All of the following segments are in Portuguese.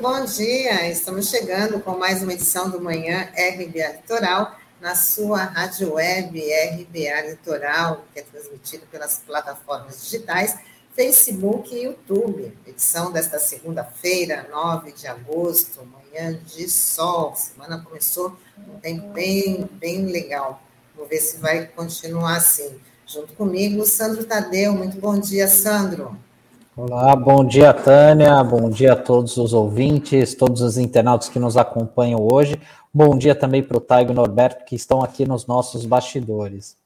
bom dia. Estamos chegando com mais uma edição do Manhã RBA Litoral, na sua rádio web RBA Litoral, que é transmitida pelas plataformas digitais Facebook e YouTube. Edição desta segunda-feira, 9 de agosto, manhã de sol. semana começou um tempo bem, bem legal. Vou ver se vai continuar assim. Junto comigo, Sandro Tadeu. Muito bom dia, Sandro. Olá, bom dia, Tânia. Bom dia a todos os ouvintes, todos os internautas que nos acompanham hoje. Bom dia também para o Taigo Norberto, que estão aqui nos nossos bastidores.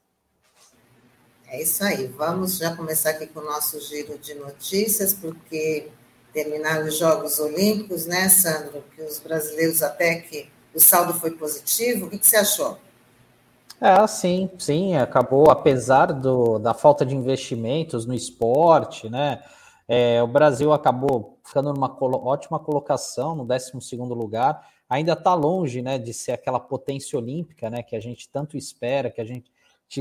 É isso aí. Vamos já começar aqui com o nosso giro de notícias, porque terminaram os Jogos Olímpicos, né, Sandro? Que os brasileiros até que o saldo foi positivo. O que, que você achou? É, sim, sim, acabou, apesar do, da falta de investimentos no esporte, né? É, o Brasil acabou ficando numa ótima colocação, no 12 lugar. Ainda está longe né, de ser aquela potência olímpica né, que a gente tanto espera, que a gente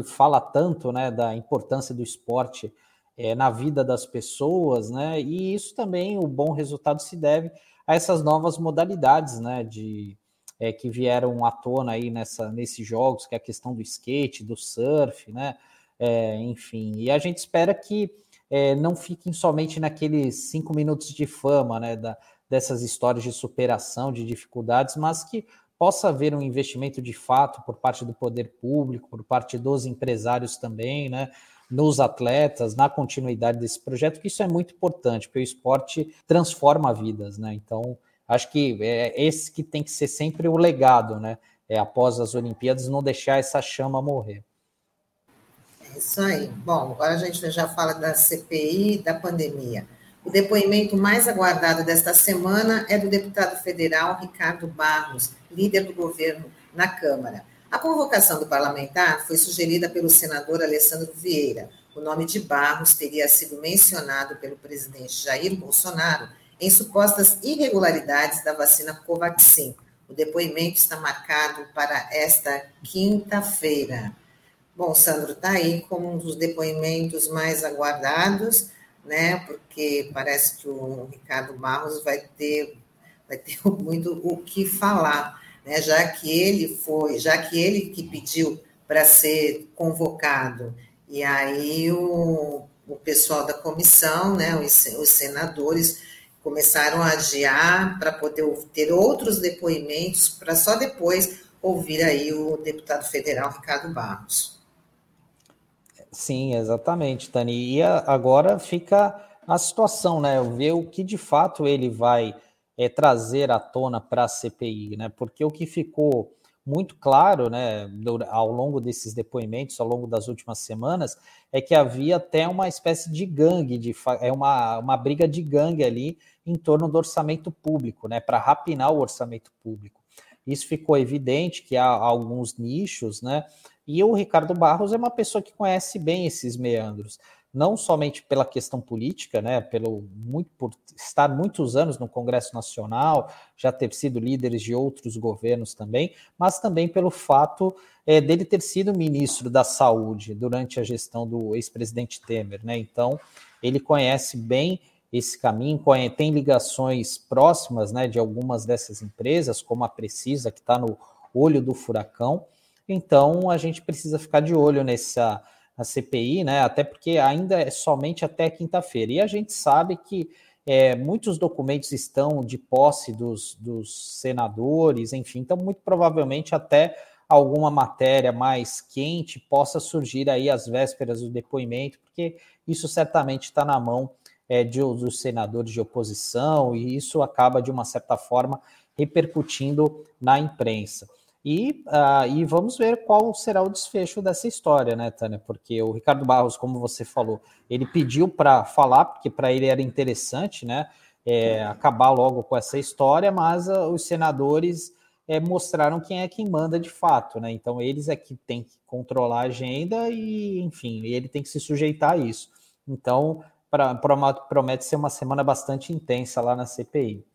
fala tanto né, da importância do esporte é, na vida das pessoas, né? E isso também, o bom resultado se deve a essas novas modalidades né, de, é, que vieram à tona aí nessa, nesses jogos, que é a questão do skate, do surf, né? É, enfim, e a gente espera que é, não fiquem somente naqueles cinco minutos de fama, né, da, dessas histórias de superação, de dificuldades, mas que possa haver um investimento de fato por parte do poder público, por parte dos empresários também, né, nos atletas, na continuidade desse projeto, que isso é muito importante, porque o esporte transforma vidas, né? Então, acho que é esse que tem que ser sempre o legado, né? É, após as Olimpíadas, não deixar essa chama morrer. É isso aí. Bom, agora a gente já fala da CPI da pandemia. O depoimento mais aguardado desta semana é do deputado federal Ricardo Barros, líder do governo na Câmara. A convocação do parlamentar foi sugerida pelo senador Alessandro Vieira. O nome de Barros teria sido mencionado pelo presidente Jair Bolsonaro em supostas irregularidades da vacina Covaxin. O depoimento está marcado para esta quinta-feira. Bom, Sandro, está aí como um dos depoimentos mais aguardados, né? Porque parece que o Ricardo Barros vai ter, vai ter muito o que falar, né? Já que ele foi, já que ele que pediu para ser convocado, e aí o, o pessoal da comissão, né? Os, os senadores começaram a adiar para poder ter outros depoimentos, para só depois ouvir aí o deputado federal Ricardo Barros. Sim, exatamente, Tani. E agora fica a situação, né? Ver o que de fato ele vai é, trazer à tona para a CPI, né? Porque o que ficou muito claro, né, ao longo desses depoimentos, ao longo das últimas semanas, é que havia até uma espécie de gangue, de, é uma, uma briga de gangue ali em torno do orçamento público, né, para rapinar o orçamento público. Isso ficou evidente que há alguns nichos, né, e o Ricardo Barros é uma pessoa que conhece bem esses meandros, não somente pela questão política, né, pelo muito por estar muitos anos no Congresso Nacional, já ter sido líderes de outros governos também, mas também pelo fato é, dele ter sido ministro da Saúde durante a gestão do ex-presidente Temer, né? Então ele conhece bem esse caminho, tem ligações próximas, né, de algumas dessas empresas, como a Precisa, que está no olho do furacão. Então a gente precisa ficar de olho nessa CPI, né? Até porque ainda é somente até quinta-feira. E a gente sabe que é, muitos documentos estão de posse dos, dos senadores, enfim, então muito provavelmente até alguma matéria mais quente possa surgir aí às vésperas do depoimento, porque isso certamente está na mão é, de, dos senadores de oposição e isso acaba, de uma certa forma, repercutindo na imprensa. E, uh, e vamos ver qual será o desfecho dessa história, né, Tânia? Porque o Ricardo Barros, como você falou, ele pediu para falar, porque para ele era interessante, né, é, acabar logo com essa história, mas uh, os senadores é, mostraram quem é quem manda de fato, né? Então eles é que tem que controlar a agenda e, enfim, ele tem que se sujeitar a isso. Então, pra, promete ser uma semana bastante intensa lá na CPI.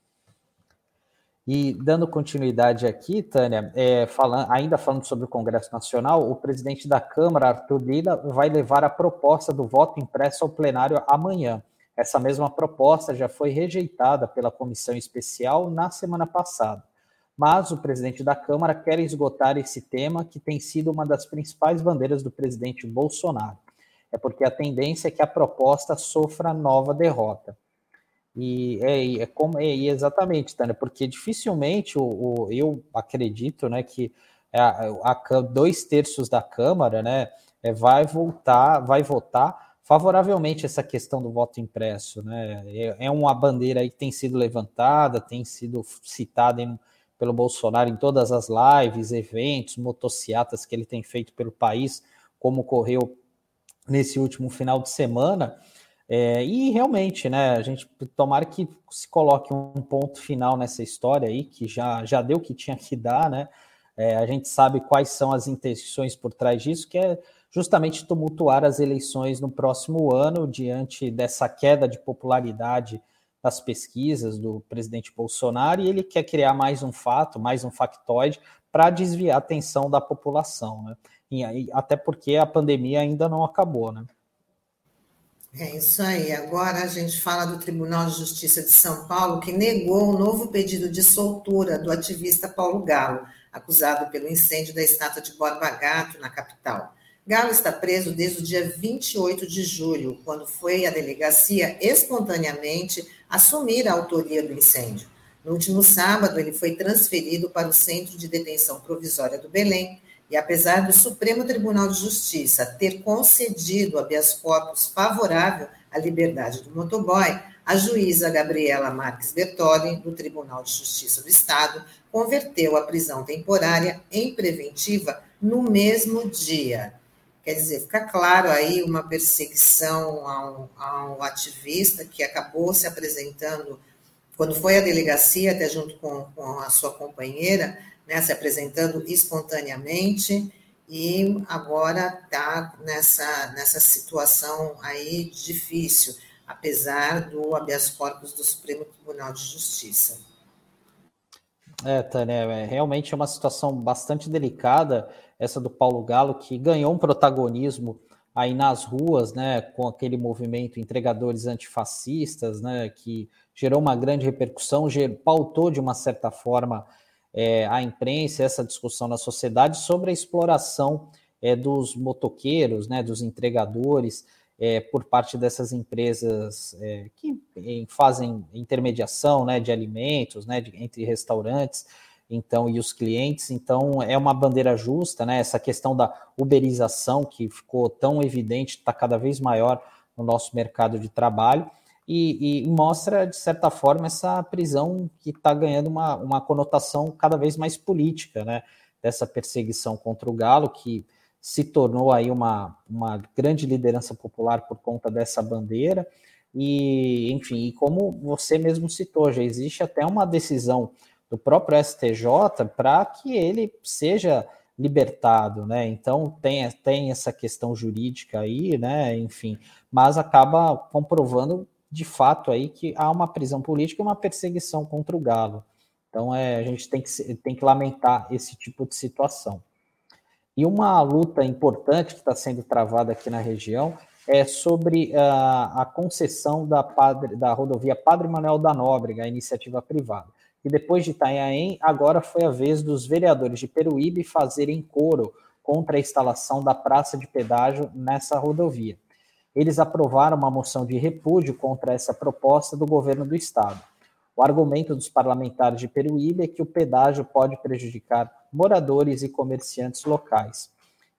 E dando continuidade aqui, Tânia, é, falando, ainda falando sobre o Congresso Nacional, o presidente da Câmara, Arthur Lira, vai levar a proposta do voto impresso ao plenário amanhã. Essa mesma proposta já foi rejeitada pela comissão especial na semana passada. Mas o presidente da Câmara quer esgotar esse tema, que tem sido uma das principais bandeiras do presidente Bolsonaro. É porque a tendência é que a proposta sofra nova derrota. E é, é como é, exatamente, Tânia, porque dificilmente o, o, eu acredito né, que a, a, dois terços da Câmara né, é, vai voltar, vai votar favoravelmente essa questão do voto impresso. Né? É, é uma bandeira que tem sido levantada, tem sido citada em, pelo Bolsonaro em todas as lives, eventos, motociatas que ele tem feito pelo país, como ocorreu nesse último final de semana. É, e realmente, né, a gente tomara que se coloque um ponto final nessa história aí, que já, já deu o que tinha que dar, né? É, a gente sabe quais são as intenções por trás disso, que é justamente tumultuar as eleições no próximo ano, diante dessa queda de popularidade das pesquisas do presidente Bolsonaro, e ele quer criar mais um fato, mais um factoide, para desviar a atenção da população, né? E aí, até porque a pandemia ainda não acabou, né? É isso aí. Agora a gente fala do Tribunal de Justiça de São Paulo, que negou o novo pedido de soltura do ativista Paulo Galo, acusado pelo incêndio da estátua de Borba Gato, na capital. Galo está preso desde o dia 28 de julho, quando foi à delegacia espontaneamente assumir a autoria do incêndio. No último sábado, ele foi transferido para o Centro de Detenção Provisória do Belém, e apesar do Supremo Tribunal de Justiça ter concedido habeas corpus favorável à liberdade do motoboy, a juíza Gabriela Marques Bertoli, do Tribunal de Justiça do Estado, converteu a prisão temporária em preventiva no mesmo dia. Quer dizer, fica claro aí uma perseguição ao, ao ativista que acabou se apresentando, quando foi à delegacia, até junto com, com a sua companheira, né, se apresentando espontaneamente e agora está nessa, nessa situação aí difícil, apesar do habeas corpus do Supremo Tribunal de Justiça. É, Tânia, é, realmente é uma situação bastante delicada essa do Paulo Galo, que ganhou um protagonismo aí nas ruas, né, com aquele movimento entregadores antifascistas, né, que gerou uma grande repercussão, pautou de uma certa forma é, a imprensa, essa discussão na sociedade sobre a exploração é, dos motoqueiros, né, dos entregadores, é, por parte dessas empresas é, que fazem intermediação né, de alimentos né, de, entre restaurantes então e os clientes. Então é uma bandeira justa, né? Essa questão da uberização que ficou tão evidente, está cada vez maior no nosso mercado de trabalho e, e mostra, de certa forma, essa prisão que está ganhando uma, uma conotação cada vez mais política, né? Dessa perseguição contra o Galo, que se tornou aí uma, uma grande liderança popular por conta dessa bandeira. E, enfim, e como você mesmo citou, já existe até uma decisão do próprio STJ para que ele seja libertado, né? Então tem, tem essa questão jurídica aí, né? Enfim, mas acaba comprovando de fato aí que há uma prisão política e uma perseguição contra o Galo. Então é, a gente tem que, tem que lamentar esse tipo de situação. E uma luta importante que está sendo travada aqui na região é sobre uh, a concessão da, padre, da rodovia Padre Manuel da Nóbrega, a iniciativa privada. E depois de Itanhaém, agora foi a vez dos vereadores de Peruíbe fazerem coro contra a instalação da praça de pedágio nessa rodovia eles aprovaram uma moção de repúdio contra essa proposta do governo do estado. O argumento dos parlamentares de Peruíbe é que o pedágio pode prejudicar moradores e comerciantes locais.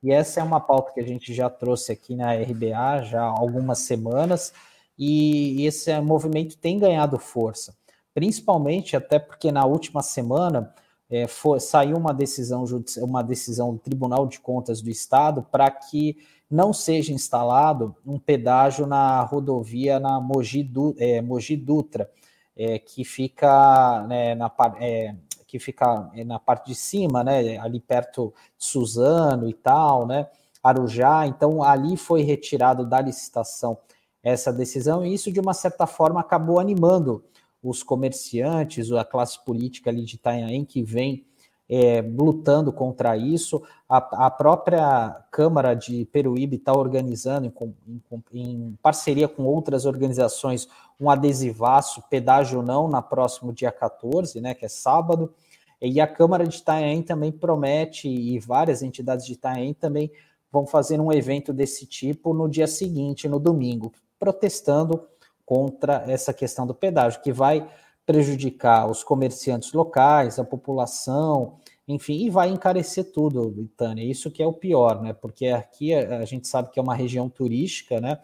E essa é uma pauta que a gente já trouxe aqui na RBA já há algumas semanas, e esse movimento tem ganhado força, principalmente até porque na última semana é, foi, saiu uma decisão, uma decisão do Tribunal de Contas do Estado para que não seja instalado um pedágio na rodovia na Mogi, du, é, Mogi Dutra, é, que fica né, na é, que fica é, na parte de cima, né, ali perto de Suzano e tal, né, Arujá. Então ali foi retirado da licitação essa decisão e isso de uma certa forma acabou animando os comerciantes, a classe política ali de Itanhaém que vem é, lutando contra isso. A, a, própria Câmara de Peruíbe está organizando, em, em, em, parceria com outras organizações, um adesivaço, pedágio não, na próximo dia 14, né, que é sábado. E a Câmara de Itanhaém também promete, e várias entidades de Itanhaém também vão fazer um evento desse tipo no dia seguinte, no domingo, protestando contra essa questão do pedágio, que vai prejudicar os comerciantes locais, a população, enfim, e vai encarecer tudo, Tânia. Isso que é o pior, né? Porque aqui a, gente sabe que é uma região turística, né?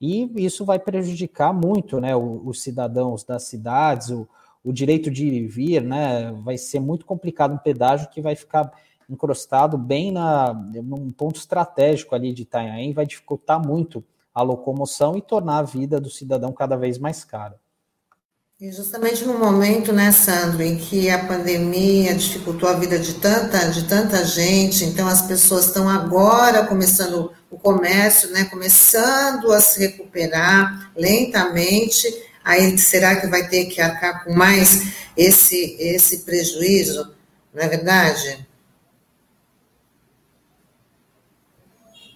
E isso vai prejudicar muito, né? Os cidadãos das cidades, o, o direito de vir, né? Vai ser muito complicado um pedágio que vai ficar encrostado bem na, num ponto estratégico ali de Itanhaém, vai dificultar muito a locomoção e tornar a vida do cidadão cada vez mais cara. E justamente no momento, né, Sandro, em que a pandemia dificultou a vida de tanta, de tanta gente, então as pessoas estão agora começando o comércio, né, começando a se recuperar lentamente, aí será que vai ter que arcar com mais esse, esse prejuízo, não é verdade?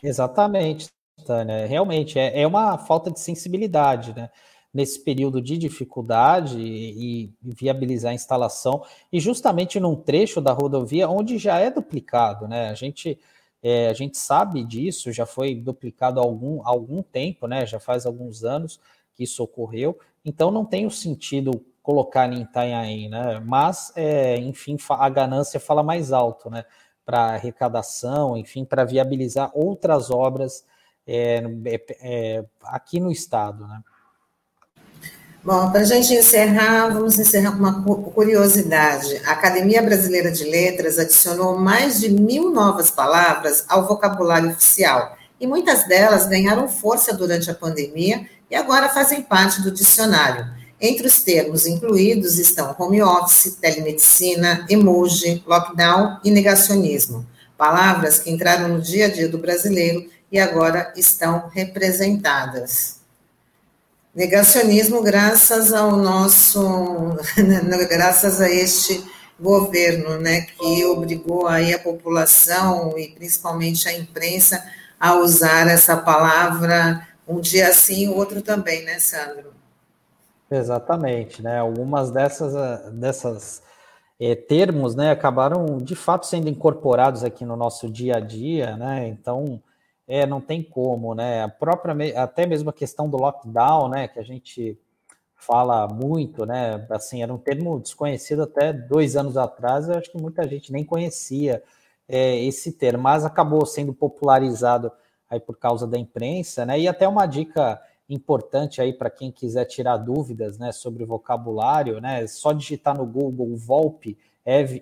Exatamente, Tânia. Realmente, é, é uma falta de sensibilidade, né? Nesse período de dificuldade e, viabilizar a instalação, e justamente num trecho da rodovia onde já é duplicado, né? A gente, é, a gente sabe disso, já foi duplicado há algum, algum tempo, né? Já faz alguns anos que isso ocorreu, então não tem o sentido colocar em Itanhaém, né? Mas, é, enfim, a ganância fala mais alto, né? Para arrecadação, enfim, para viabilizar outras obras é, é, é, aqui no estado, né? Bom, para a gente encerrar, vamos encerrar com uma curiosidade. A Academia Brasileira de Letras adicionou mais de mil novas palavras ao vocabulário oficial, e muitas delas ganharam força durante a pandemia e agora fazem parte do dicionário. Entre os termos incluídos estão home office, telemedicina, emoji, lockdown e negacionismo. Palavras que entraram no dia a dia do brasileiro e agora estão representadas. Negacionismo graças ao nosso, graças a este governo, né, que obrigou aí a população e principalmente a imprensa a usar essa palavra um dia sim, o outro também, né, Sandro? Exatamente, né? Algumas dessas, dessas é, termos, né, acabaram de fato sendo incorporados aqui no nosso dia a dia, né? Então, é, não tem como, né? A própria, até mesmo a questão do lockdown, né? Que a gente fala muito, né? Assim, era um termo desconhecido até dois anos atrás. Eu acho que muita gente nem conhecia é, esse termo, mas acabou sendo popularizado aí por causa da imprensa, né? E até uma dica importante aí para quem quiser tirar dúvidas, né, sobre vocabulário, né? Só digitar no Google VOLP,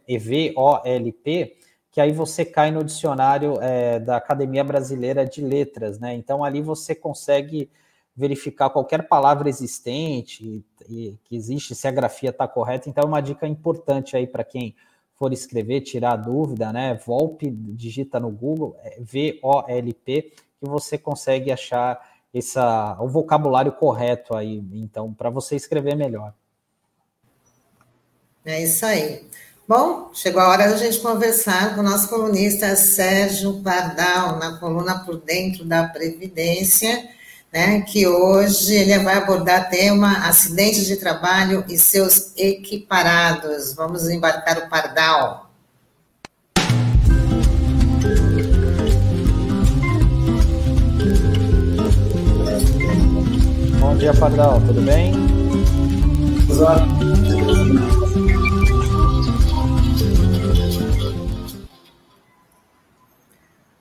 E-V-O-L-P que aí você cai no dicionário é, da Academia Brasileira de Letras, né? Então ali você consegue verificar qualquer palavra existente e, que existe, se a grafia está correta. Então é uma dica importante aí para quem for escrever, tirar dúvida, né? Volpe, digita no Google, é V-O-L-P, que você consegue achar essa, o vocabulário correto aí, então, para você escrever melhor. É isso aí. Bom, chegou a hora da gente conversar com o nosso colunista Sérgio Pardal, na coluna Por Dentro da Previdência, né, que hoje ele vai abordar tema acidentes de trabalho e seus equiparados. Vamos embarcar o Pardal. Bom dia, Pardal, tudo bem? Olá.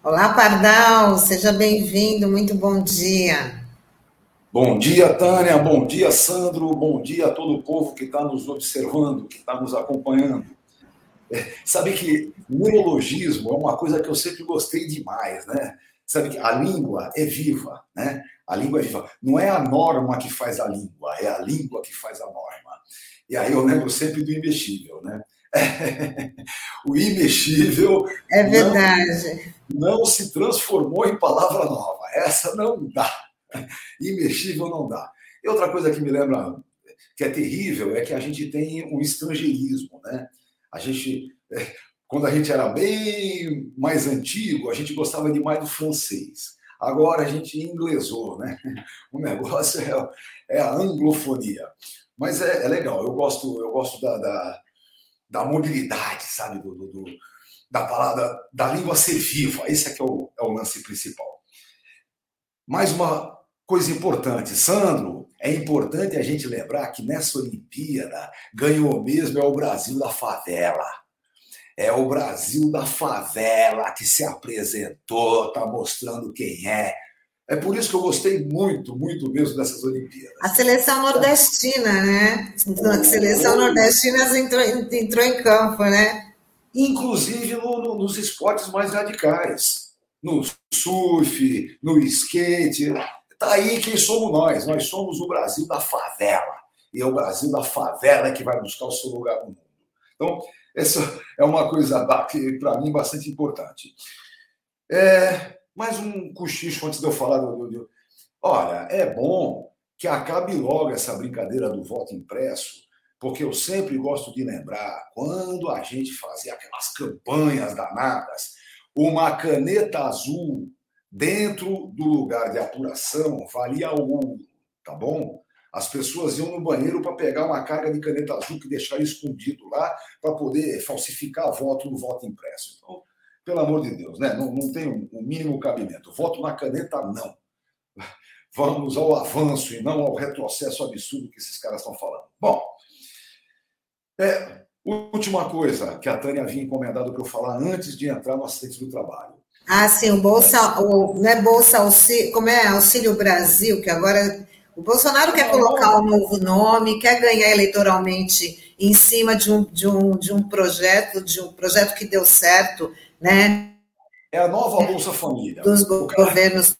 Olá, Pardal, seja bem-vindo, muito bom dia. Bom dia, Tânia, bom dia, Sandro, bom dia a todo o povo que está nos observando, que está nos acompanhando. É, sabe que neologismo é uma coisa que eu sempre gostei demais, né? Sabe que a língua é viva, né? A língua é viva. Não é a norma que faz a língua, é a língua que faz a norma. E aí eu lembro sempre do imexível, né? o imexível. É verdade. Não, não, se transformou em palavra nova. Essa não dá. Imexível não dá. E outra coisa que me lembra que é terrível é que a gente tem um estrangeirismo, né? A gente. É, quando a gente era bem mais antigo, a gente gostava demais do francês. Agora a gente inglesou, né? O negócio é, é a anglofonia. Mas é, é, legal, eu gosto, eu gosto da, da, da mobilidade, sabe? Do, do, da palavra, da língua ser viva. Esse é que é o, é o lance principal. Mais uma coisa importante, Sandro, é importante a gente lembrar que nessa Olimpíada ganhou mesmo é o Brasil da favela. É o Brasil da favela que se apresentou, está mostrando quem é. É por isso que eu gostei muito, muito mesmo dessas Olimpíadas. A seleção nordestina, né? A seleção nordestina entrou, entrou em campo, né? Inclusive no, no, nos esportes mais radicais. No surf, no skate. Está aí quem somos nós. Nós somos o Brasil da favela. E é o Brasil da favela que vai buscar o seu lugar no mundo. Então, essa é uma coisa para mim bastante importante. É, mais um cochicho antes de eu falar do, do. Olha, é bom que acabe logo essa brincadeira do voto impresso, porque eu sempre gosto de lembrar quando a gente fazia aquelas campanhas danadas, uma caneta azul dentro do lugar de apuração valia ouro, tá bom? As pessoas iam no banheiro para pegar uma carga de caneta azul que deixaram escondido lá para poder falsificar voto no voto impresso. Então, pelo amor de Deus, né? não, não tem o um, um mínimo cabimento. Voto na caneta, não. Vamos ao avanço e não ao retrocesso absurdo que esses caras estão falando. Bom, é, última coisa que a Tânia havia encomendado para eu falar antes de entrar no acidente do trabalho. Ah, sim, o Bolsa, o, não é Bolsa Auxílio, como é? Auxílio Brasil, que agora o Bolsonaro quer colocar um novo nome, quer ganhar eleitoralmente em cima de um, de um, de um projeto, de um projeto que deu certo, né? É a nova Bolsa Família. Dos governos.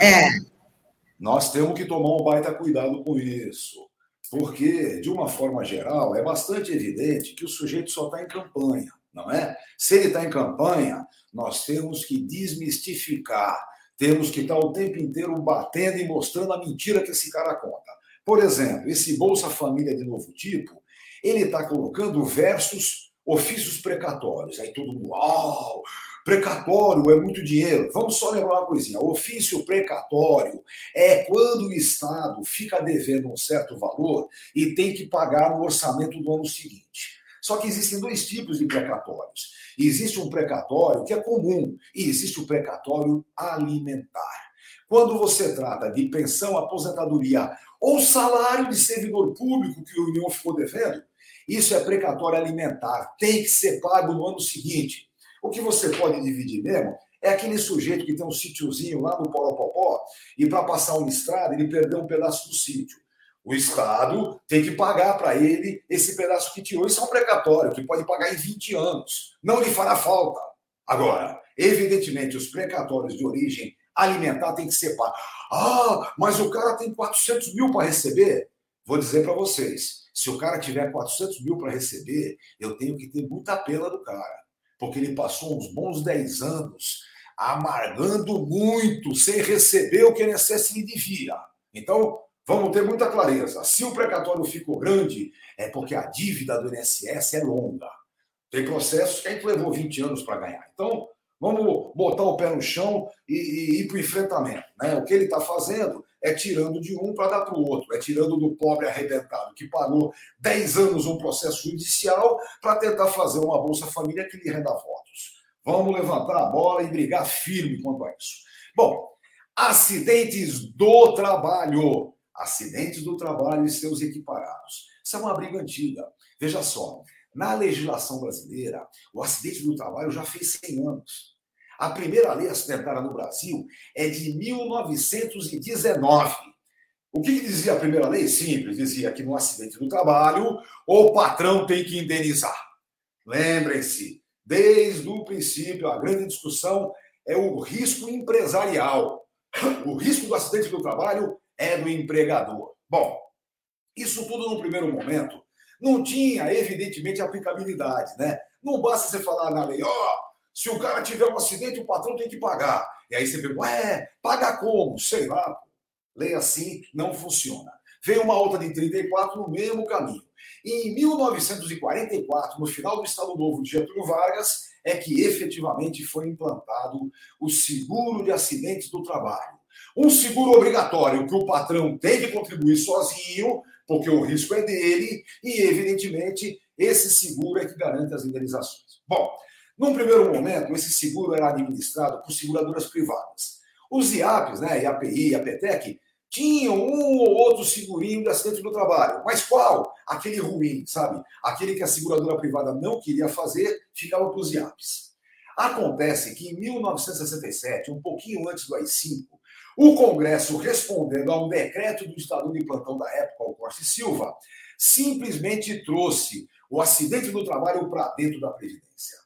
É. Nós temos que tomar um baita cuidado com isso. Porque, de uma forma geral, é bastante evidente que o sujeito só está em campanha, não é? Se ele está em campanha, nós temos que desmistificar temos que estar o tempo inteiro batendo e mostrando a mentira que esse cara conta. Por exemplo, esse Bolsa Família de novo tipo, ele está colocando versos ofícios precatórios. Aí todo mundo, uau, precatório é muito dinheiro. Vamos só lembrar uma coisinha: ofício precatório é quando o Estado fica devendo um certo valor e tem que pagar no orçamento do ano seguinte. Só que existem dois tipos de precatórios. Existe um precatório que é comum e existe o precatório alimentar. Quando você trata de pensão, aposentadoria ou salário de servidor público que o União ficou devendo, isso é precatório alimentar, tem que ser pago no ano seguinte. O que você pode dividir mesmo é aquele sujeito que tem um sítiozinho lá no Poropopó e para passar uma estrada ele perdeu um pedaço do sítio. O Estado tem que pagar para ele esse pedaço que tirou. Isso é um precatório que pode pagar em 20 anos. Não lhe fará falta. Agora, evidentemente, os precatórios de origem alimentar têm que ser pagos. Ah, mas o cara tem 400 mil para receber. Vou dizer para vocês: se o cara tiver 400 mil para receber, eu tenho que ter muita pena do cara. Porque ele passou uns bons 10 anos amargando muito, sem receber o que o INSS lhe devia. Então, Vamos ter muita clareza. Se o precatório ficou grande, é porque a dívida do INSS é longa. Tem processos que a gente levou 20 anos para ganhar. Então, vamos botar o pé no chão e, e ir para o enfrentamento. Né? O que ele está fazendo é tirando de um para dar para o outro, é tirando do pobre arrebentado que pagou 10 anos um processo judicial para tentar fazer uma Bolsa Família que lhe renda votos. Vamos levantar a bola e brigar firme quanto a isso. Bom, acidentes do trabalho acidentes do trabalho e seus equiparados. Isso é uma briga antiga. Veja só, na legislação brasileira, o acidente do trabalho já fez 100 anos. A primeira lei acidentária no Brasil é de 1919. O que, que dizia a primeira lei? Simples, dizia que no acidente do trabalho o patrão tem que indenizar. Lembrem-se, desde o princípio, a grande discussão é o risco empresarial. O risco do acidente do trabalho é do empregador. Bom, isso tudo no primeiro momento não tinha, evidentemente, aplicabilidade, né? Não basta você falar na lei, ó, oh, se o cara tiver um acidente, o patrão tem que pagar. E aí você pergunta, ué, paga como? Sei lá. Lei assim não funciona. veio uma outra de 34 no mesmo caminho. E em 1944, no final do Estado Novo de Getúlio Vargas, é que efetivamente foi implantado o seguro de acidentes do trabalho. Um seguro obrigatório que o patrão tem que contribuir sozinho, porque o risco é dele, e evidentemente esse seguro é que garante as indenizações. Bom, num primeiro momento, esse seguro era administrado por seguradoras privadas. Os IAPs, né, IAPI e APTEC, tinham um ou outro segurinho de acidente do trabalho. Mas qual? Aquele ruim, sabe? Aquele que a seguradora privada não queria fazer, ficava para os IAPs. Acontece que em 1967, um pouquinho antes do AI-5, o Congresso, respondendo a um decreto do Estado de plantão da época, o Corte Silva, simplesmente trouxe o acidente do trabalho para dentro da Previdência.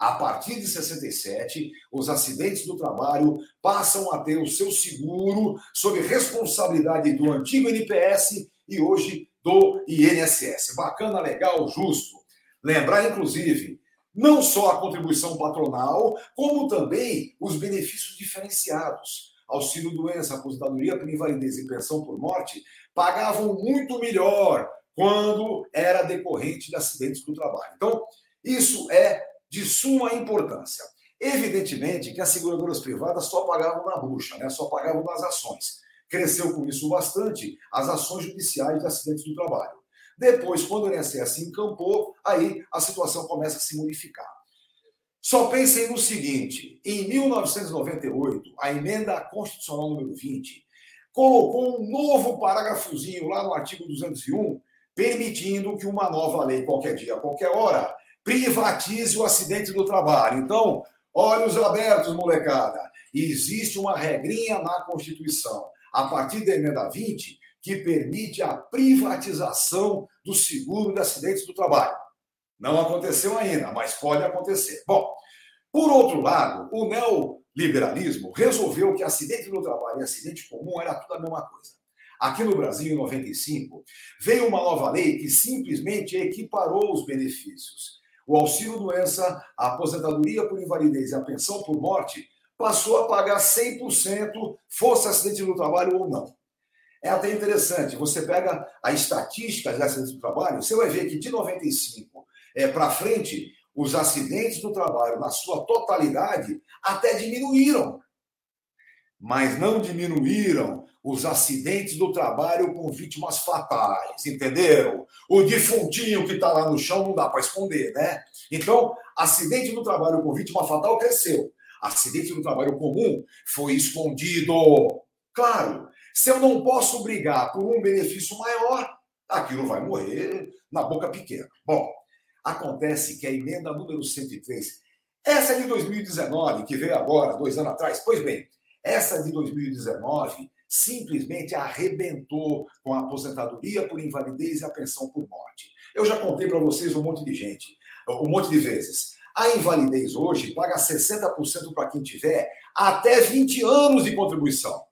A partir de 67, os acidentes do trabalho passam a ter o seu seguro sob responsabilidade do antigo NPS e hoje do INSS. Bacana, legal, justo. Lembrar, inclusive, não só a contribuição patronal, como também os benefícios diferenciados. Auxílio doença, aposentadoria por invalidez e pensão por morte pagavam muito melhor quando era decorrente de acidentes do trabalho. Então, isso é de suma importância. Evidentemente que as seguradoras privadas só pagavam na bucha, né? só pagavam nas ações. Cresceu com isso bastante as ações judiciais de acidentes do trabalho. Depois, quando o INSS encampou, aí a situação começa a se modificar. Só pensem no seguinte: em 1998, a emenda constitucional número 20 colocou um novo parágrafozinho lá no artigo 201, permitindo que uma nova lei, qualquer dia, qualquer hora, privatize o acidente do trabalho. Então, olhos abertos, molecada. Existe uma regrinha na Constituição, a partir da emenda 20, que permite a privatização do seguro de acidentes do trabalho. Não aconteceu ainda, mas pode acontecer. Bom, por outro lado, o neoliberalismo resolveu que acidente do trabalho e acidente comum era tudo a mesma coisa. Aqui no Brasil, em 95, veio uma nova lei que simplesmente equiparou os benefícios o auxílio-doença, a aposentadoria por invalidez e a pensão por morte passou a pagar 100%, fosse acidente do trabalho ou não. É até interessante, você pega a estatística de acidentes do trabalho, você vai ver que de 95 é, para frente, os acidentes do trabalho, na sua totalidade, até diminuíram. Mas não diminuíram os acidentes do trabalho com vítimas fatais, entenderam? O defuntinho que está lá no chão não dá para esconder, né? Então, acidente do trabalho com vítima fatal cresceu. Acidente do trabalho comum foi escondido. Claro, se eu não posso brigar por um benefício maior, aquilo vai morrer na boca pequena. Bom, acontece que a emenda número 103, essa é de 2019, que veio agora, dois anos atrás, pois bem, essa de 2019 simplesmente arrebentou com a aposentadoria por invalidez e a pensão por morte. Eu já contei para vocês um monte de gente, um monte de vezes. A invalidez hoje paga 60% para quem tiver até 20 anos de contribuição.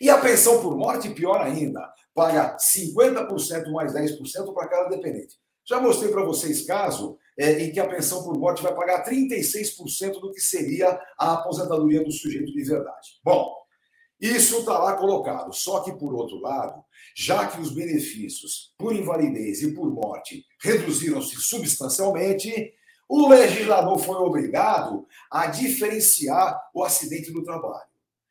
E a pensão por morte, pior ainda, paga 50% mais 10% para cada dependente. Já mostrei para vocês caso é, em que a pensão por morte vai pagar 36% do que seria a aposentadoria do sujeito de verdade. Bom, isso está lá colocado. Só que, por outro lado, já que os benefícios por invalidez e por morte reduziram-se substancialmente, o legislador foi obrigado a diferenciar o acidente do trabalho.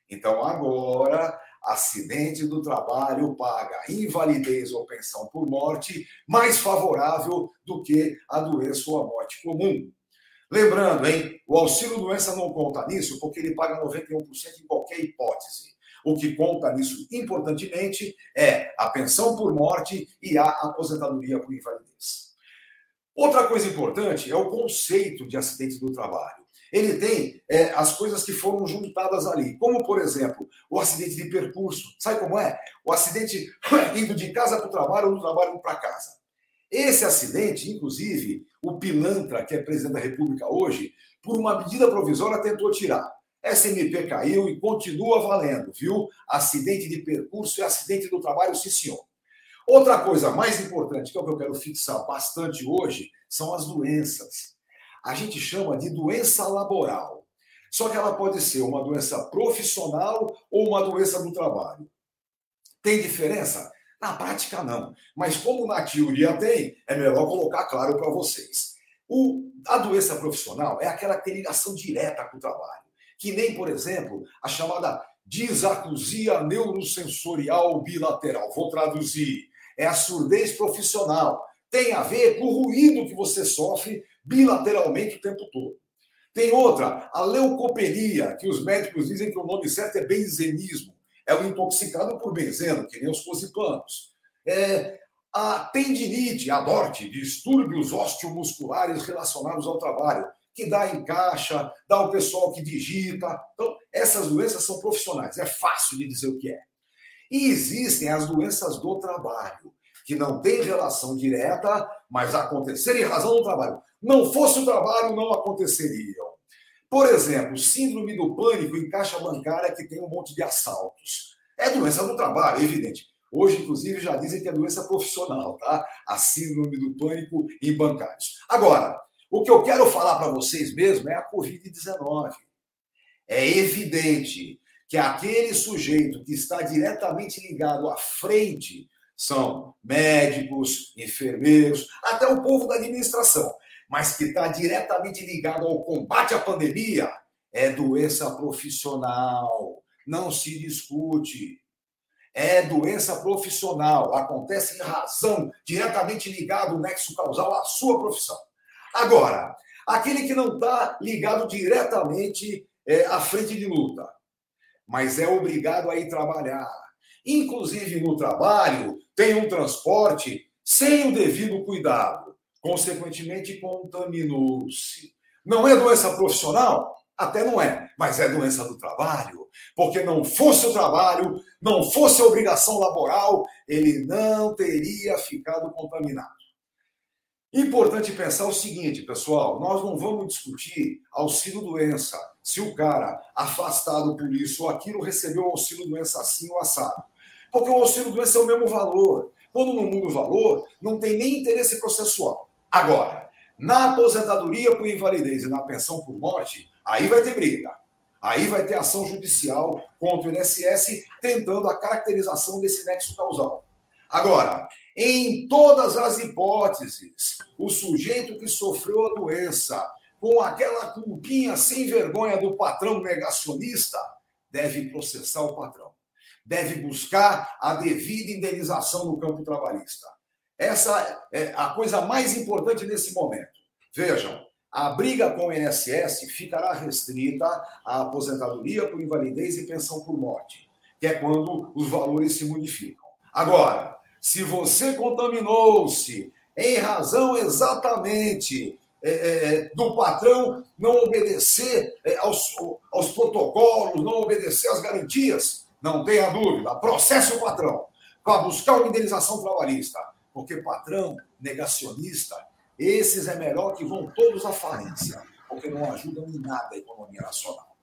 Então, agora, acidente do trabalho paga invalidez ou pensão por morte mais favorável do que a doença ou a morte comum. Lembrando, hein, o auxílio doença não conta nisso porque ele paga 91% em qualquer hipótese. O que conta nisso importantemente é a pensão por morte e a aposentadoria por invalidez. Outra coisa importante é o conceito de acidente do trabalho. Ele tem é, as coisas que foram juntadas ali, como, por exemplo, o acidente de percurso. Sabe como é? O acidente indo de casa para o trabalho ou do trabalho para casa. Esse acidente, inclusive, o pilantra, que é presidente da República hoje, por uma medida provisória tentou tirar. SMP caiu e continua valendo, viu? Acidente de percurso e acidente do trabalho, sim, senhor. Outra coisa mais importante, que é o que eu quero fixar bastante hoje, são as doenças. A gente chama de doença laboral. Só que ela pode ser uma doença profissional ou uma doença do trabalho. Tem diferença? Na prática, não. Mas como na teoria tem, é melhor colocar claro para vocês. O, a doença profissional é aquela que tem ligação direta com o trabalho. Que nem, por exemplo, a chamada disacusia neurosensorial bilateral. Vou traduzir. É a surdez profissional. Tem a ver com o ruído que você sofre bilateralmente o tempo todo. Tem outra, a leucopenia, que os médicos dizem que o nome certo é benzenismo. É o intoxicado por benzeno, que nem os cosipanos. É, a tendinite, a DORT, distúrbios osteomusculares relacionados ao trabalho, que dá em caixa, dá o pessoal que digita. Então, essas doenças são profissionais, é fácil de dizer o que é. E existem as doenças do trabalho, que não têm relação direta, mas aconteceram em razão do trabalho. Não fosse o trabalho, não aconteceriam. Por exemplo, síndrome do pânico em caixa bancária que tem um monte de assaltos. É doença do trabalho, é evidente. Hoje, inclusive, já dizem que é doença profissional, tá? A síndrome do pânico em bancários. Agora, o que eu quero falar para vocês mesmo é a Covid-19. É evidente que aquele sujeito que está diretamente ligado à frente são médicos, enfermeiros, até o povo da administração, mas que está diretamente ligado ao combate à pandemia é doença profissional. Não se discute. É doença profissional. Acontece em razão, diretamente ligado o nexo causal à sua profissão. Agora, aquele que não está ligado diretamente é, à frente de luta, mas é obrigado a ir trabalhar. Inclusive no trabalho, tem um transporte sem o devido cuidado, consequentemente contaminou-se. Não é doença profissional? Até não é, mas é doença do trabalho. Porque não fosse o trabalho, não fosse a obrigação laboral, ele não teria ficado contaminado. Importante pensar o seguinte, pessoal: nós não vamos discutir auxílio-doença, se o cara afastado por isso ou aquilo recebeu auxílio-doença assim ou assado. Porque o auxílio-doença é o mesmo valor. Quando não muda o valor, não tem nem interesse processual. Agora, na aposentadoria por invalidez e na pensão por morte, aí vai ter briga. Aí vai ter ação judicial contra o INSS tentando a caracterização desse nexo causal. Agora, em todas as hipóteses, o sujeito que sofreu a doença com aquela culpinha sem vergonha do patrão negacionista deve processar o patrão. Deve buscar a devida indenização no campo trabalhista. Essa é a coisa mais importante nesse momento. Vejam, a briga com o INSS ficará restrita à aposentadoria por invalidez e pensão por morte, que é quando os valores se modificam. Agora, se você contaminou-se em razão exatamente é, é, do patrão não obedecer é, aos, aos protocolos, não obedecer às garantias, não tenha dúvida, processe o patrão para buscar uma indenização trabalhista, porque patrão negacionista, esses é melhor que vão todos à falência, porque não ajudam em nada a economia nacional.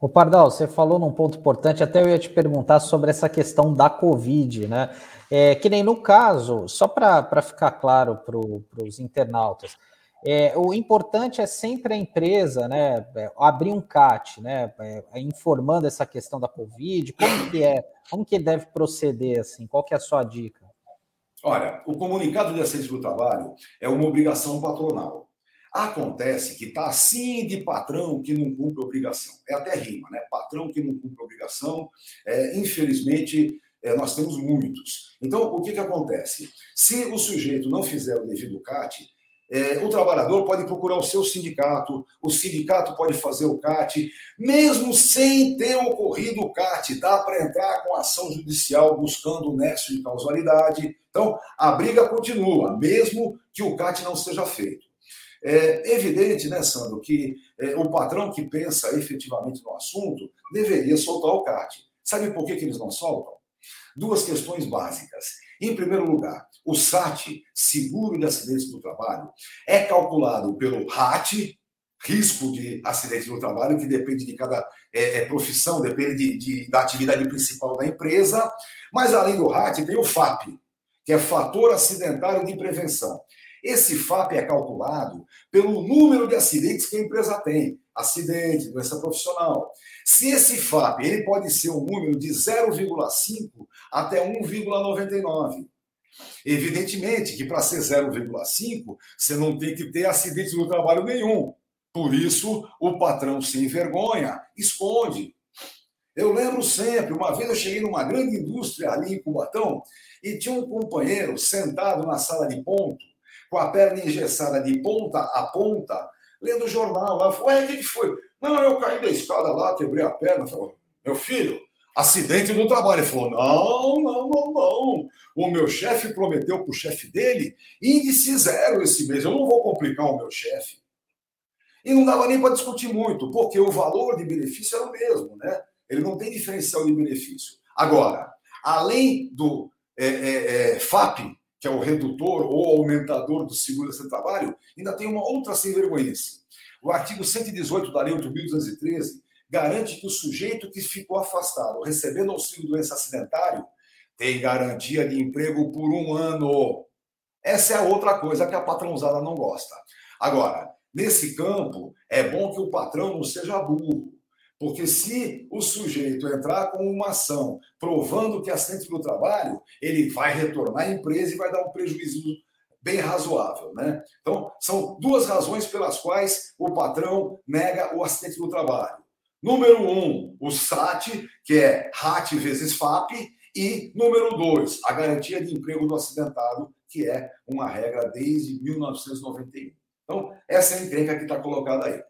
O Pardal, você falou num ponto importante, até eu ia te perguntar sobre essa questão da Covid, né? É, que nem no caso, só para ficar claro para os internautas, é, o importante é sempre a empresa, né, é, abrir um CAT, né, é, informando essa questão da Covid, como que é, como que deve proceder, assim, qual que é a sua dica? Olha, o comunicado de assédio do trabalho é uma obrigação patronal. Acontece que está assim de patrão que não cumpre obrigação. É até rima, né? Patrão que não cumpre obrigação. É, infelizmente, é, nós temos muitos. Então, o que, que acontece? Se o sujeito não fizer o devido CAT, é, o trabalhador pode procurar o seu sindicato, o sindicato pode fazer o CAT, mesmo sem ter ocorrido o CAT, dá para entrar com ação judicial buscando o nexo de causalidade. Então, a briga continua, mesmo que o CAT não seja feito. É evidente, né, Sandro, que é, o patrão que pensa efetivamente no assunto deveria soltar o CAT. Sabe por que, que eles não soltam? Duas questões básicas. Em primeiro lugar, o SAT, seguro de acidentes do trabalho, é calculado pelo RAT, risco de acidente no trabalho, que depende de cada é, é, profissão, depende de, de, da atividade principal da empresa. Mas além do RAT, tem o FAP, que é Fator Acidentário de Prevenção. Esse FAP é calculado pelo número de acidentes que a empresa tem. acidente, doença profissional. Se esse FAP ele pode ser um número de 0,5 até 1,99. Evidentemente que para ser 0,5, você não tem que ter acidente no trabalho nenhum. Por isso, o patrão sem vergonha esconde. Eu lembro sempre, uma vez eu cheguei numa grande indústria ali em Cubatão e tinha um companheiro sentado na sala de ponto, com a perna engessada de ponta a ponta, lendo o jornal lá. Ué, o que foi? Não, eu caí da escada lá, quebrei a perna. Falei, meu filho, acidente no trabalho. Ele falou: não, não, não, não. O meu chefe prometeu para o chefe dele índice zero esse mês. Eu não vou complicar o meu chefe. E não dava nem para discutir muito, porque o valor de benefício era o mesmo, né? Ele não tem diferencial de benefício. Agora, além do é, é, é, FAP, que é o redutor ou aumentador do seguro de trabalho, ainda tem uma outra sem vergonha. O artigo 118 da Lei 8.213 garante que o sujeito que ficou afastado recebendo auxílio doença acidentário tem garantia de emprego por um ano. Essa é outra coisa que a patrãozada não gosta. Agora, nesse campo, é bom que o patrão não seja burro. Porque se o sujeito entrar com uma ação provando que é acidente do trabalho, ele vai retornar à empresa e vai dar um prejuízo bem razoável. Né? Então, são duas razões pelas quais o patrão nega o acidente do trabalho. Número um, o SAT, que é RAT vezes FAP, e número dois, a garantia de emprego do acidentado, que é uma regra desde 1991. Então, essa é a encrenca que está colocada aí.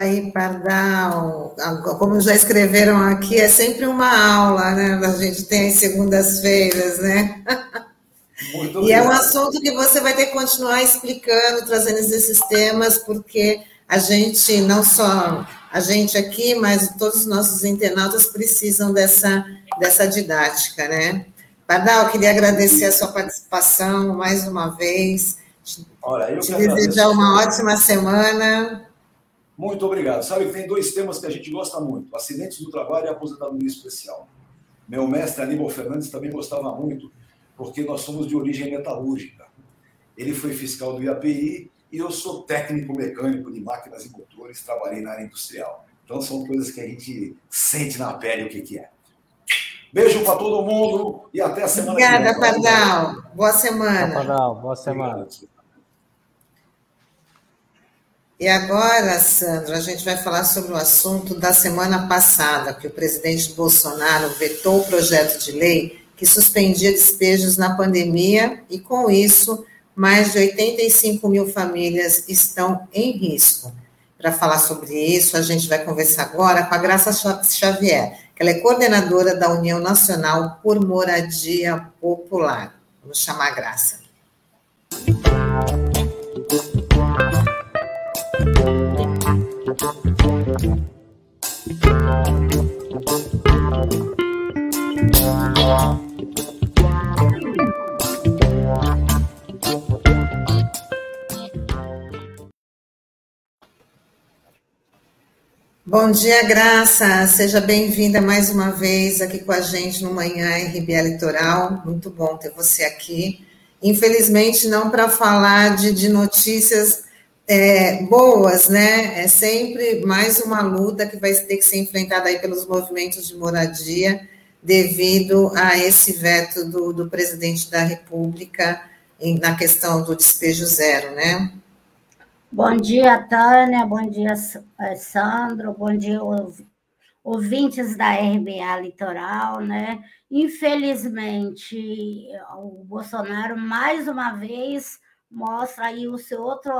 Aí, Pardal, como já escreveram aqui, é sempre uma aula, né? A gente tem as segundas-feiras, né? Muito e é um assunto que você vai ter que continuar explicando, trazendo esses temas, porque a gente, não só a gente aqui, mas todos os nossos internautas precisam dessa, dessa didática, né? Pardal, queria agradecer a sua participação mais uma vez. Olha, eu Te desejar uma ótima semana. Muito obrigado. Sabe que tem dois temas que a gente gosta muito: acidentes do trabalho e aposentadoria especial. Meu mestre Aníbal Fernandes também gostava muito, porque nós somos de origem metalúrgica. Ele foi fiscal do IAPI e eu sou técnico mecânico de máquinas e motores, trabalhei na área industrial. Então são coisas que a gente sente na pele o que, que é. Beijo para todo mundo e até a semana Obrigada, que vem. Obrigada, Pardal. Boa semana. Pardal, boa semana. E agora, Sandra, a gente vai falar sobre o assunto da semana passada, que o presidente Bolsonaro vetou o projeto de lei que suspendia despejos na pandemia e, com isso, mais de 85 mil famílias estão em risco. Para falar sobre isso, a gente vai conversar agora com a Graça Xavier, que ela é coordenadora da União Nacional por Moradia Popular. Vamos chamar a Graça. Bom dia, Graça. Seja bem-vinda mais uma vez aqui com a gente no Manhã RBA Litoral. Muito bom ter você aqui. Infelizmente, não para falar de, de notícias é, boas, né? É sempre mais uma luta que vai ter que ser enfrentada aí pelos movimentos de moradia devido a esse veto do, do presidente da República em, na questão do despejo zero, né? Bom dia, Tânia, bom dia, eh, Sandro, bom dia, ouvintes da RBA Litoral, né? Infelizmente, o Bolsonaro, mais uma vez, mostra aí o seu outro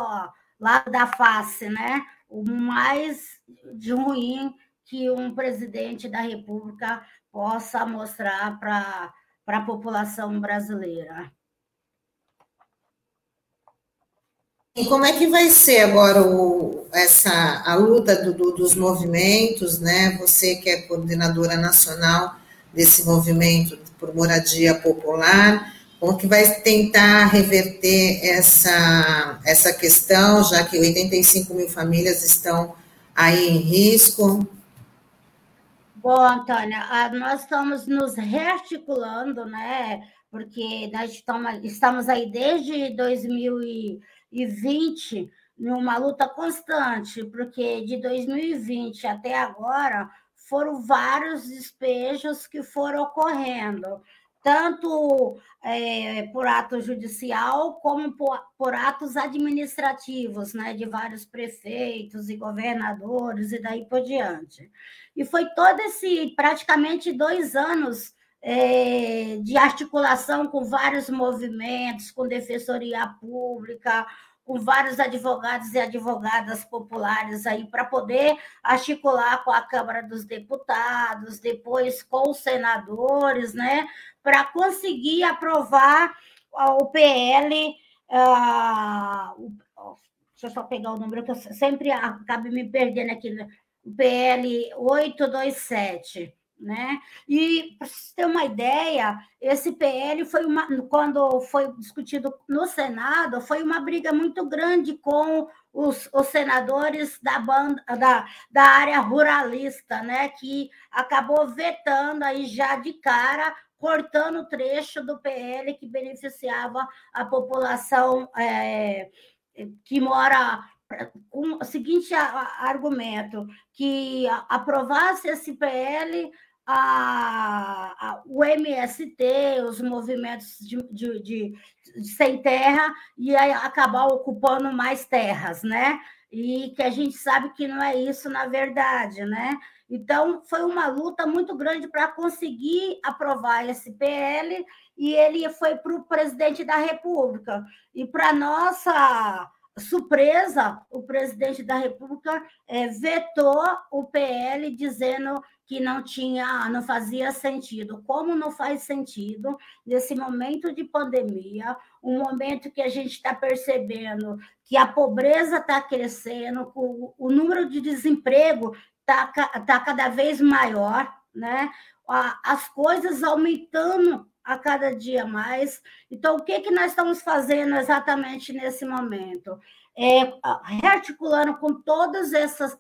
lado da face, né? O mais de ruim que um presidente da República possa mostrar para a população brasileira. E como é que vai ser agora o, essa, a luta do, do, dos movimentos, né? Você que é coordenadora nacional desse movimento por moradia popular, como que vai tentar reverter essa, essa questão, já que 85 mil famílias estão aí em risco? Bom, Antônia, nós estamos nos rearticulando, né? Porque nós estamos, aí desde 2020 em uma luta constante, porque de 2020 até agora foram vários despejos que foram ocorrendo, tanto é, por ato judicial como por, por, atos administrativos, né, de vários prefeitos e governadores e daí por diante. E foi todo esse praticamente dois anos é, de articulação com vários movimentos, com defensoria pública, com vários advogados e advogadas populares aí para poder articular com a Câmara dos Deputados, depois com os senadores, né, para conseguir aprovar o PL. Uh, deixa eu só pegar o número, que eu sempre acabo me perdendo aqui, o PL 827 né? E para você ter uma ideia, esse PL foi uma quando foi discutido no Senado, foi uma briga muito grande com os, os senadores da banda da, da área ruralista, né? Que acabou vetando aí já de cara cortando o trecho do PL que beneficiava a população é, que mora com o seguinte argumento, que aprovasse esse PL, a, a, o MST, os movimentos de, de, de, de, sem terra, e acabar ocupando mais terras, né? E que a gente sabe que não é isso na verdade, né? Então, foi uma luta muito grande para conseguir aprovar esse PL, e ele foi para o presidente da República. E para nossa surpresa, o presidente da República é, vetou o PL, dizendo que não tinha, não fazia sentido. Como não faz sentido nesse momento de pandemia, um momento que a gente está percebendo que a pobreza está crescendo, o, o número de desemprego está tá cada vez maior, né? As coisas aumentando a cada dia mais. Então, o que, que nós estamos fazendo exatamente nesse momento? É, rearticulando com todas essas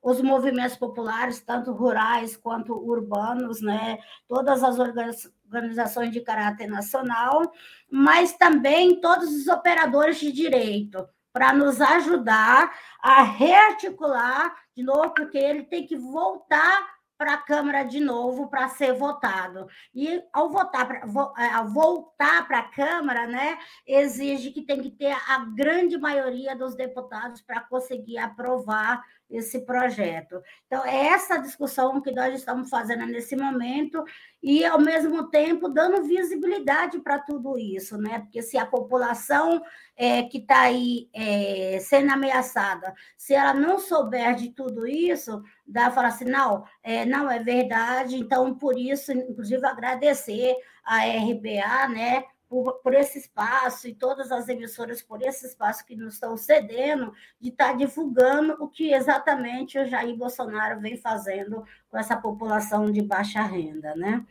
os movimentos populares, tanto rurais quanto urbanos, né? todas as organizações de caráter nacional, mas também todos os operadores de direito, para nos ajudar a rearticular de novo, porque ele tem que voltar para a Câmara de novo para ser votado. E ao votar pra, é, ao voltar para a Câmara, né, exige que tem que ter a grande maioria dos deputados para conseguir aprovar esse projeto. Então, é essa discussão que nós estamos fazendo nesse momento e, ao mesmo tempo, dando visibilidade para tudo isso, né? Porque se a população é, que está aí é, sendo ameaçada, se ela não souber de tudo isso, dá falar assim, não, é, não é verdade, então, por isso, inclusive, agradecer a RBA, né? Por, por, esse espaço e todas as emissoras por esse espaço que nos estão cedendo, de estar tá divulgando o que exatamente o Jair Bolsonaro vem fazendo com essa população de baixa renda, né?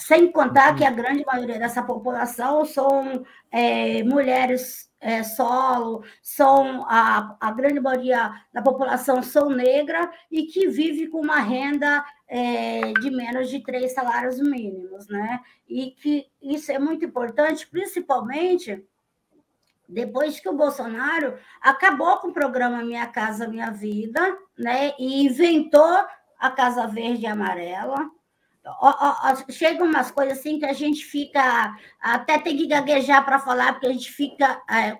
Sem contar que a grande maioria dessa população são é, mulheres é, solo, são a, a grande maioria da população são negra e que vive com uma renda é, de menos de três salários mínimos, né? E que isso é muito importante, principalmente depois que o Bolsonaro acabou com o programa Minha Casa Minha Vida, né? E inventou a Casa Verde e Amarela. Chegam umas coisas assim que a gente fica até tem que gaguejar para falar, porque a gente fica, é,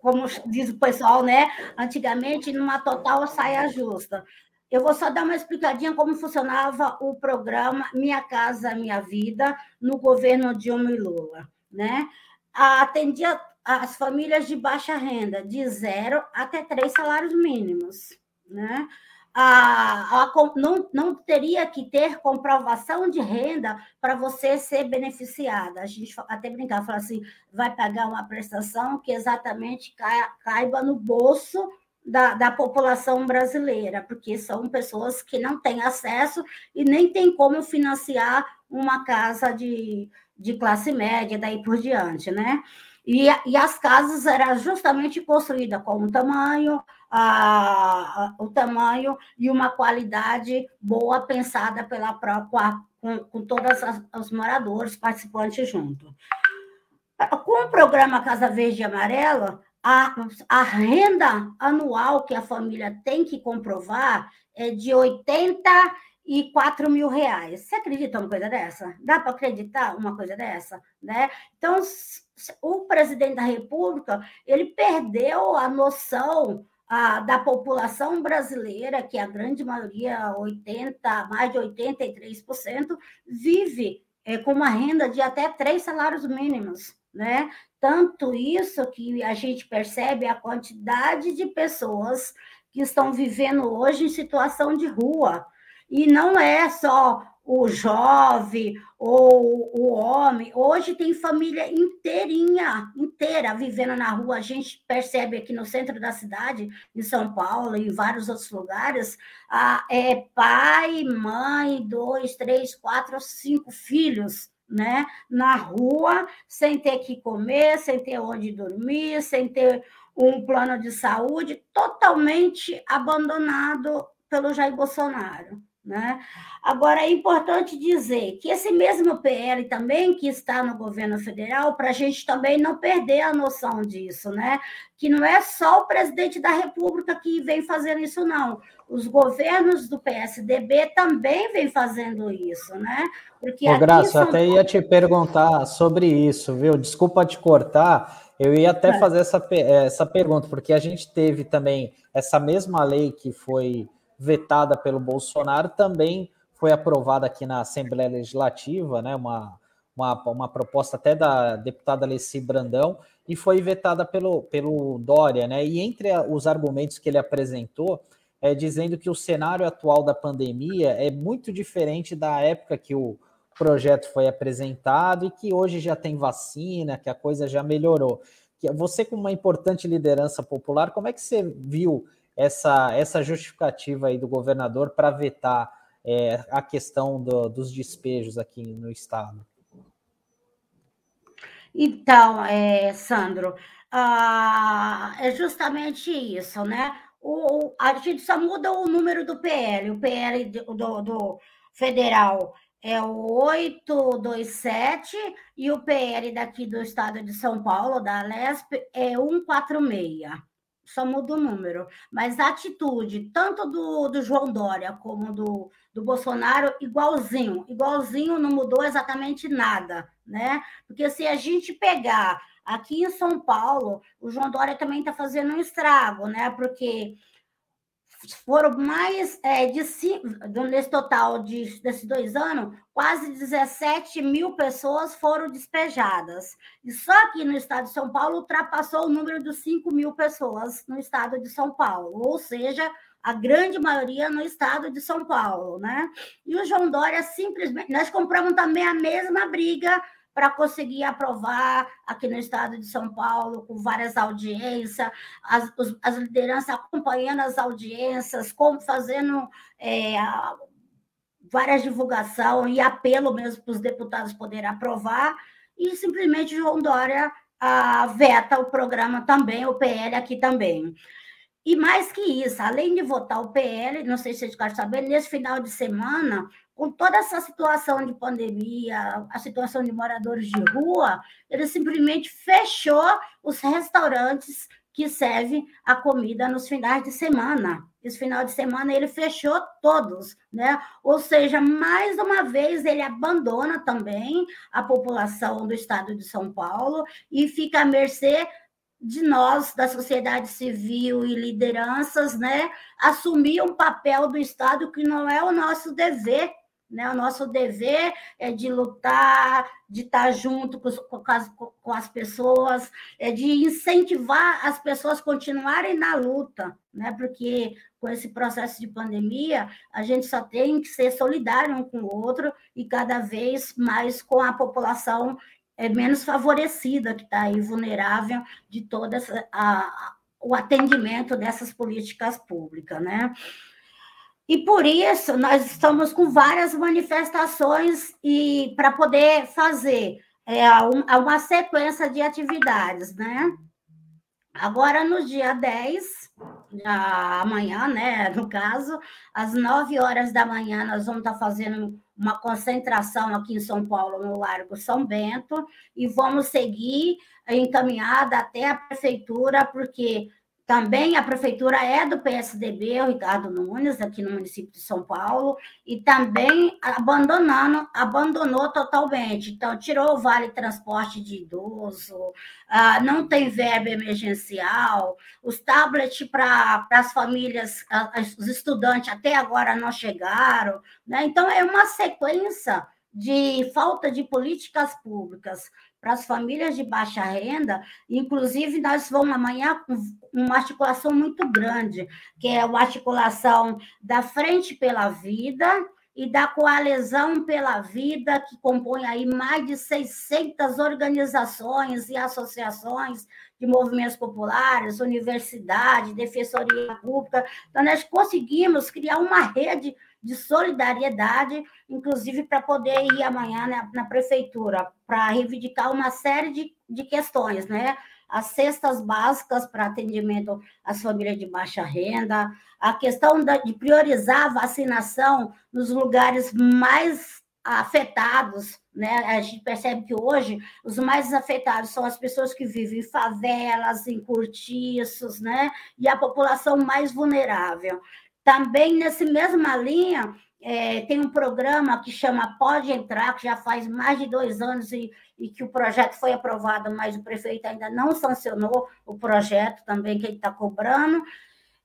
como diz o pessoal, né? Antigamente, numa total saia justa. Eu vou só dar uma explicadinha como funcionava o programa Minha Casa Minha Vida no governo Dilma e Lula. Né? Atendia as famílias de baixa renda, de zero até três salários mínimos. Né? A, a, não, não teria que ter comprovação de renda para você ser beneficiada. A gente até brincar, fala assim, vai pagar uma prestação que exatamente caiba no bolso da, da população brasileira, porque são pessoas que não têm acesso e nem tem como financiar uma casa de, de classe média, daí por diante, né? E, e as casas eram justamente construídas com o tamanho, a, o tamanho e uma qualidade boa pensada pela própria, com, com todos os moradores participantes junto. Com o programa Casa Verde e Amarela, a, a renda anual que a família tem que comprovar é de 84 mil reais. Você acredita uma coisa dessa? Dá para acreditar uma coisa dessa? Né? Então, o presidente da República ele perdeu a noção a, da população brasileira, que a grande maioria, 80, mais de 83%, vive é, com uma renda de até três salários mínimos. Né? Tanto isso que a gente percebe a quantidade de pessoas que estão vivendo hoje em situação de rua. E não é só o jovem ou o homem. Hoje tem família inteirinha, inteira, vivendo na rua. A gente percebe aqui no centro da cidade, em São Paulo e em vários outros lugares, ah, é pai, mãe, dois, três, quatro, cinco filhos né, na rua, sem ter que comer, sem ter onde dormir, sem ter um plano de saúde, totalmente abandonado pelo Jair Bolsonaro. Né? Agora, é importante dizer que esse mesmo PL também, que está no governo federal, para a gente também não perder a noção disso, né? que não é só o presidente da República que vem fazendo isso, não. Os governos do PSDB também vêm fazendo isso, né? Porque Ô, Graça, eu até ia te perguntar sobre isso, viu? Desculpa te cortar, eu ia até é. fazer essa, essa pergunta, porque a gente teve também essa mesma lei que foi vetada pelo Bolsonaro, também foi aprovada aqui na Assembleia Legislativa, né? Uma, uma, uma proposta até da deputada Alessi Brandão, e foi vetada pelo, pelo Dória, né? E entre os argumentos que ele apresentou, é dizendo que o cenário atual da pandemia é muito diferente da época que o projeto foi apresentado e que hoje já tem vacina, que a coisa já melhorou. Você, como uma importante liderança popular, como é que você viu essa, essa justificativa aí do governador para vetar é, a questão do, dos despejos aqui no estado? Então, é, Sandro, ah, é justamente isso, né? O, a gente só muda o número do PL. O PL do, do federal é o 827 e o PL daqui do estado de São Paulo, da Lesp, é 146 só muda o número. Mas a atitude, tanto do, do João Dória como do, do Bolsonaro, igualzinho. Igualzinho, não mudou exatamente nada, né? Porque se a gente pegar aqui em São Paulo, o João Dória também está fazendo um estrago, né? Porque foram mais é, de cinco, nesse total de, desses dois anos, quase 17 mil pessoas foram despejadas. E só aqui no estado de São Paulo ultrapassou o número de 5 mil pessoas no estado de São Paulo, ou seja, a grande maioria no estado de São Paulo, né? E o João Dória simplesmente. Nós compramos também a mesma briga para conseguir aprovar aqui no estado de São Paulo, com várias audiências, as, as lideranças acompanhando as audiências, como fazendo é, várias divulgações e apelo mesmo para os deputados poderem aprovar, e simplesmente João Dória a, veta o programa também, o PL aqui também. E mais que isso, além de votar o PL, não sei se vocês querem saber, nesse final de semana, com toda essa situação de pandemia, a situação de moradores de rua, ele simplesmente fechou os restaurantes que servem a comida nos finais de semana. Esse final de semana ele fechou todos, né? Ou seja, mais uma vez ele abandona também a população do estado de São Paulo e fica à mercê de nós, da sociedade civil e lideranças, né, assumir um papel do Estado que não é o nosso dever né? O nosso dever é de lutar, de estar junto com, com, as, com as pessoas, é de incentivar as pessoas a continuarem na luta, né? porque com esse processo de pandemia, a gente só tem que ser solidário um com o outro e cada vez mais com a população é, menos favorecida, que está aí vulnerável de todo a, o atendimento dessas políticas públicas. Né? E por isso nós estamos com várias manifestações e para poder fazer é, uma sequência de atividades, né? Agora, no dia 10, amanhã, né? No caso, às 9 horas da manhã, nós vamos estar fazendo uma concentração aqui em São Paulo, no Largo São Bento, e vamos seguir encaminhada até a prefeitura, porque também a prefeitura é do PSDB, o Ricardo Nunes, aqui no município de São Paulo, e também abandonando, abandonou totalmente. Então, tirou o Vale Transporte de Idoso, uh, não tem verba emergencial, os tablets para as famílias, os estudantes até agora não chegaram. Né? Então, é uma sequência de falta de políticas públicas para as famílias de baixa renda, inclusive nós vamos amanhã com uma articulação muito grande, que é a articulação da Frente pela Vida e da Coalizão pela Vida, que compõe aí mais de 600 organizações e associações de movimentos populares, universidade, defensoria pública. Então, nós conseguimos criar uma rede de solidariedade, inclusive para poder ir amanhã na, na prefeitura, para reivindicar uma série de, de questões, né? As cestas básicas para atendimento às famílias de baixa renda, a questão da, de priorizar a vacinação nos lugares mais afetados, né? A gente percebe que hoje os mais afetados são as pessoas que vivem em favelas, em cortiços, né? E a população mais vulnerável. Também, nessa mesma linha, é, tem um programa que chama Pode Entrar, que já faz mais de dois anos e, e que o projeto foi aprovado, mas o prefeito ainda não sancionou o projeto também que ele está cobrando.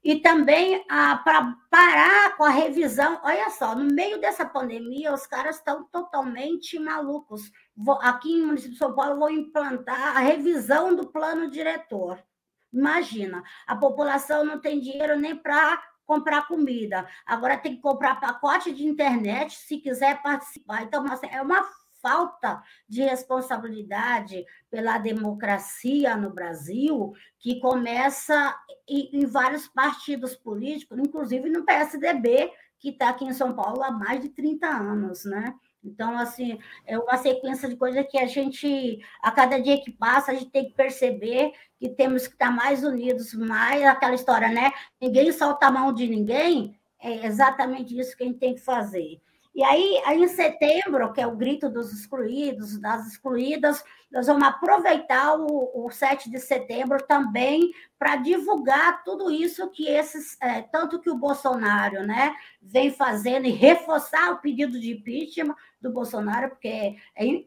E também para parar com a revisão. Olha só, no meio dessa pandemia, os caras estão totalmente malucos. Vou, aqui no município de São Paulo, vou implantar a revisão do plano diretor. Imagina, a população não tem dinheiro nem para comprar comida. Agora tem que comprar pacote de internet se quiser participar. Então, é uma falta de responsabilidade pela democracia no Brasil que começa em, em vários partidos políticos, inclusive no PSDB, que está aqui em São Paulo há mais de 30 anos, né? Então, assim, é uma sequência de coisas que a gente, a cada dia que passa, a gente tem que perceber que temos que estar mais unidos, mais aquela história, né? Ninguém solta a mão de ninguém, é exatamente isso que a gente tem que fazer. E aí, aí, em setembro, que é o grito dos excluídos, das excluídas, nós vamos aproveitar o, o 7 de setembro também para divulgar tudo isso que esses, é, tanto que o Bolsonaro né, vem fazendo e reforçar o pedido de impeachment do Bolsonaro, porque é,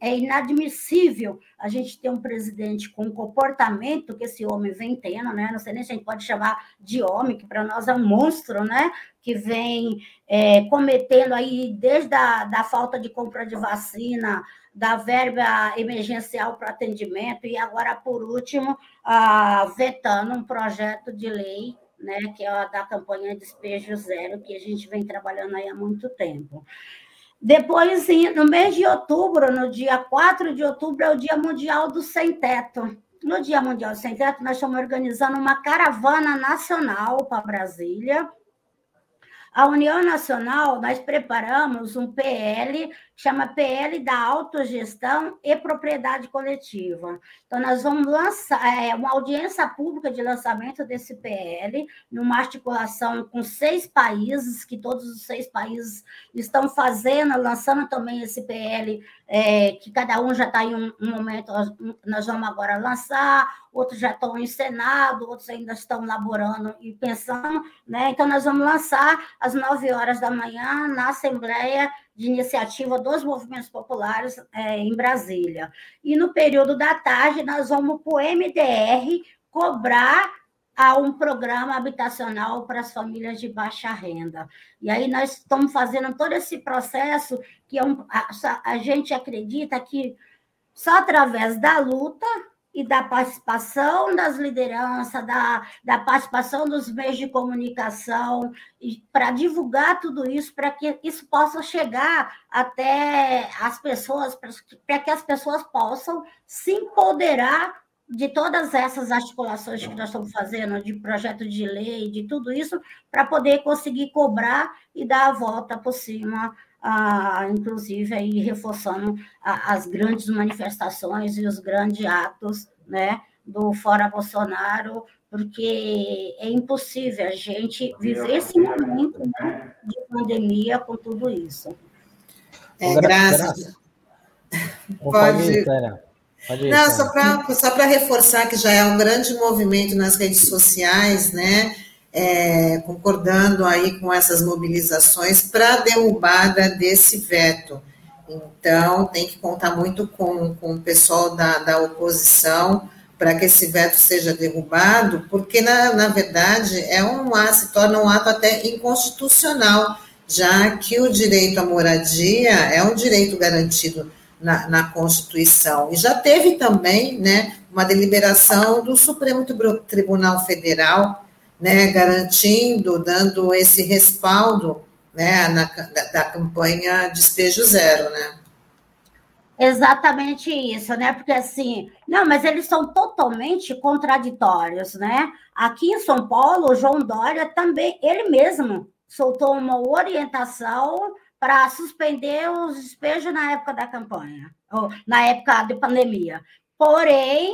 é inadmissível a gente ter um presidente com o comportamento que esse homem vem tendo, né? Não sei nem se a gente pode chamar de homem, que para nós é um monstro, né? Que vem é, cometendo aí desde a da falta de compra de vacina, da verba emergencial para atendimento e agora, por último, ah, vetando um projeto de lei, né, que é a da campanha Despejo Zero, que a gente vem trabalhando aí há muito tempo. Depois, no mês de outubro, no dia 4 de outubro, é o Dia Mundial do Sem Teto. No Dia Mundial do Sem Teto, nós estamos organizando uma caravana nacional para Brasília, a União Nacional, nós preparamos um PL, chama PL da Autogestão e Propriedade Coletiva. Então, nós vamos lançar é, uma audiência pública de lançamento desse PL, numa articulação com seis países, que todos os seis países estão fazendo, lançando também esse PL, é, que cada um já está em um, um momento, nós vamos agora lançar, outros já estão em Senado, outros ainda estão laborando e pensando, né? Então, nós vamos lançar às nove horas da manhã na Assembleia de Iniciativa dos Movimentos Populares é, em Brasília. E no período da tarde, nós vamos para o MDR cobrar a um programa habitacional para as famílias de baixa renda. E aí nós estamos fazendo todo esse processo que é um, a, a gente acredita que só através da luta e da participação das lideranças, da, da participação dos meios de comunicação, para divulgar tudo isso, para que isso possa chegar até as pessoas, para que as pessoas possam se empoderar de todas essas articulações que nós estamos fazendo, de projeto de lei, de tudo isso, para poder conseguir cobrar e dar a volta por cima ah, inclusive aí reforçando as grandes manifestações e os grandes atos né, do Fora Bolsonaro porque é impossível a gente viver esse momento né, de pandemia com tudo isso. É, graças. Pode. Pode ir, Não, só para só reforçar que já é um grande movimento nas redes sociais, né? É, concordando aí com essas mobilizações para a derrubada desse veto. Então, tem que contar muito com, com o pessoal da, da oposição para que esse veto seja derrubado, porque, na, na verdade, é um, se torna um ato até inconstitucional, já que o direito à moradia é um direito garantido na, na Constituição. E já teve também né, uma deliberação do Supremo Tribunal Federal, né, garantindo, dando esse respaldo né, na, da, da campanha Despejo Zero, né? Exatamente isso, né? Porque assim, não, mas eles são totalmente contraditórios, né? Aqui em São Paulo, o João Dória também, ele mesmo soltou uma orientação para suspender os despejos na época da campanha, ou na época de pandemia. Porém,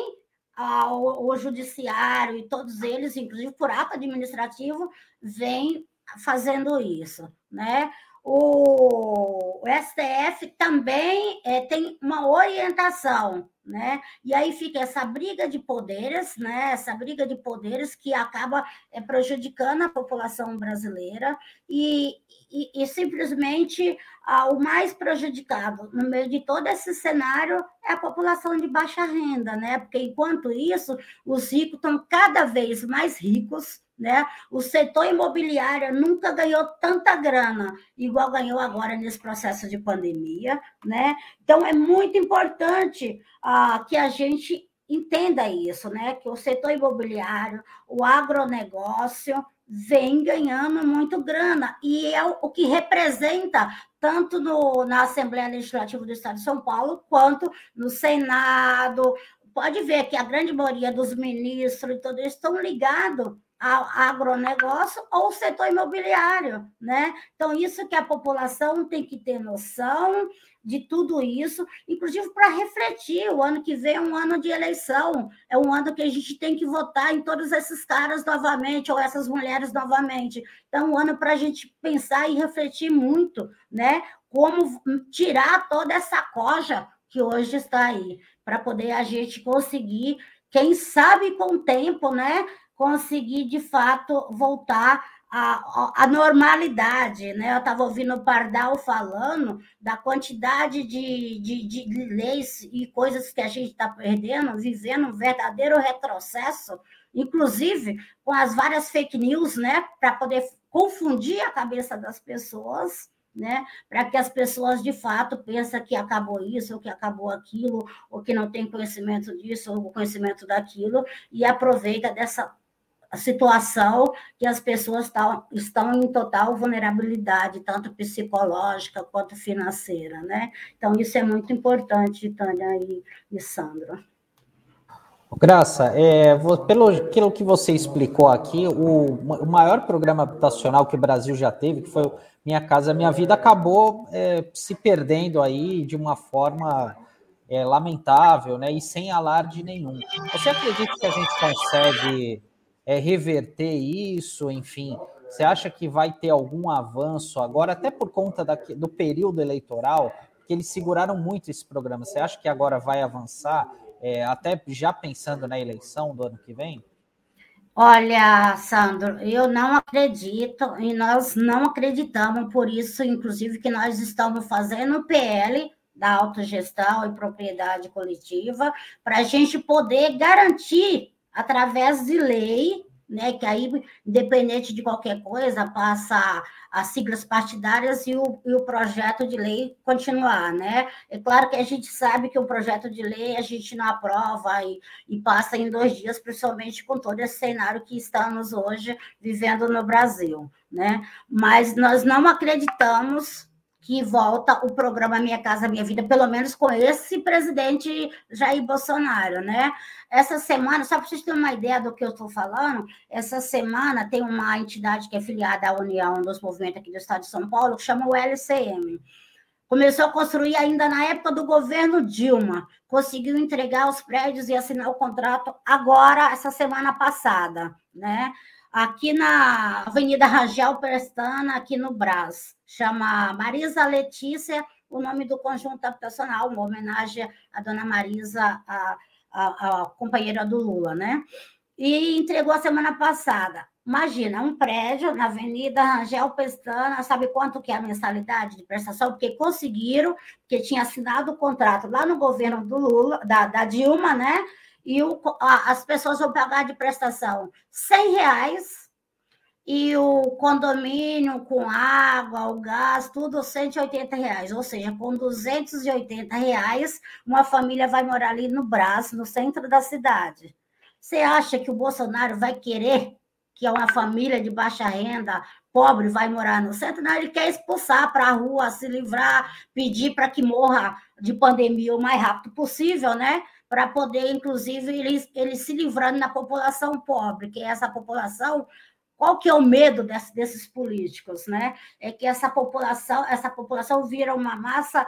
o, o judiciário e todos eles, inclusive por ato administrativo, vem fazendo isso, né? o, STF também é, tem uma orientação, né? E aí fica essa briga de poderes, né? Essa briga de poderes que acaba é, prejudicando a população brasileira e, e, e simplesmente o mais prejudicado no meio de todo esse cenário é a população de baixa renda, né? Porque enquanto isso, os ricos estão cada vez mais ricos né? O setor imobiliário nunca ganhou tanta grana, igual ganhou agora nesse processo de pandemia. Né? Então, é muito importante ah, que a gente entenda isso, né? que o setor imobiliário, o agronegócio, vem ganhando muito grana, e é o que representa tanto no, na Assembleia Legislativa do Estado de São Paulo, quanto no Senado. Pode ver que a grande maioria dos ministros e tudo isso estão ligados ao agronegócio ou setor imobiliário, né? Então, isso que a população tem que ter noção de tudo isso, inclusive para refletir. O ano que vem é um ano de eleição, é um ano que a gente tem que votar em todos esses caras novamente, ou essas mulheres novamente. Então, é um ano para a gente pensar e refletir muito, né? Como tirar toda essa coja que hoje está aí, para poder a gente conseguir, quem sabe com o tempo, né? conseguir, de fato, voltar à, à normalidade. Né? Eu estava ouvindo o Pardal falando da quantidade de, de, de leis e coisas que a gente está perdendo, vivendo um verdadeiro retrocesso, inclusive com as várias fake news, né? para poder confundir a cabeça das pessoas né? Para que as pessoas de fato pensem que acabou isso, ou que acabou aquilo, ou que não tem conhecimento disso, ou conhecimento daquilo, e aproveita dessa situação que as pessoas estão, estão em total vulnerabilidade, tanto psicológica quanto financeira, né? Então, isso é muito importante, Tânia e, e. Graça, é, pelo, pelo que você explicou aqui, o, o, maior programa habitacional que o Brasil já teve, que foi Minha Casa Minha Vida, acabou é, se perdendo aí de uma forma é, lamentável, né, e sem alarde nenhum. Você acredita que a gente consegue é, reverter isso, enfim? Você acha que vai ter algum avanço agora, até por conta da, do período eleitoral, que eles seguraram muito esse programa? Você acha que agora vai avançar, é, até já pensando na eleição do ano que vem? Olha, Sandro, eu não acredito e nós não acreditamos, por isso, inclusive, que nós estamos fazendo o PL da autogestão e propriedade coletiva, para a gente poder garantir através de lei, né, que aí, independente de qualquer coisa, passa as siglas partidárias e o, e o projeto de lei continuar, né? É claro que a gente sabe que o projeto de lei a gente não aprova e, e passa em dois dias, principalmente com todo esse cenário que estamos hoje vivendo no Brasil, né? Mas nós não acreditamos que volta o programa Minha Casa Minha Vida, pelo menos com esse presidente Jair Bolsonaro, né? Essa semana, só para vocês terem uma ideia do que eu estou falando, essa semana tem uma entidade que é filiada à União dos Movimentos aqui do Estado de São Paulo, que chama o LCM. Começou a construir ainda na época do governo Dilma. Conseguiu entregar os prédios e assinar o contrato agora, essa semana passada, né? Aqui na Avenida Rangel Pestana, aqui no Brás. Chama Marisa Letícia, o nome do conjunto habitacional, uma homenagem à dona Marisa, a, a, a companheira do Lula, né? E entregou a semana passada. Imagina, um prédio na Avenida Rangel Pestana, sabe quanto que é a mensalidade de prestação? Porque conseguiram, porque tinha assinado o contrato lá no governo do Lula, da, da Dilma, né? E o, a, as pessoas vão pagar de prestação 100 reais e o condomínio com água, o gás, tudo 180 reais. Ou seja, com 280 reais, uma família vai morar ali no Braço, no centro da cidade. Você acha que o Bolsonaro vai querer que uma família de baixa renda, pobre, vai morar no centro, não, ele quer expulsar para a rua, se livrar, pedir para que morra de pandemia o mais rápido possível, né? Para poder, inclusive, ele, ele se livrando da população pobre, que é essa população. Qual que é o medo desse, desses políticos, né? É que essa população, essa população vira uma massa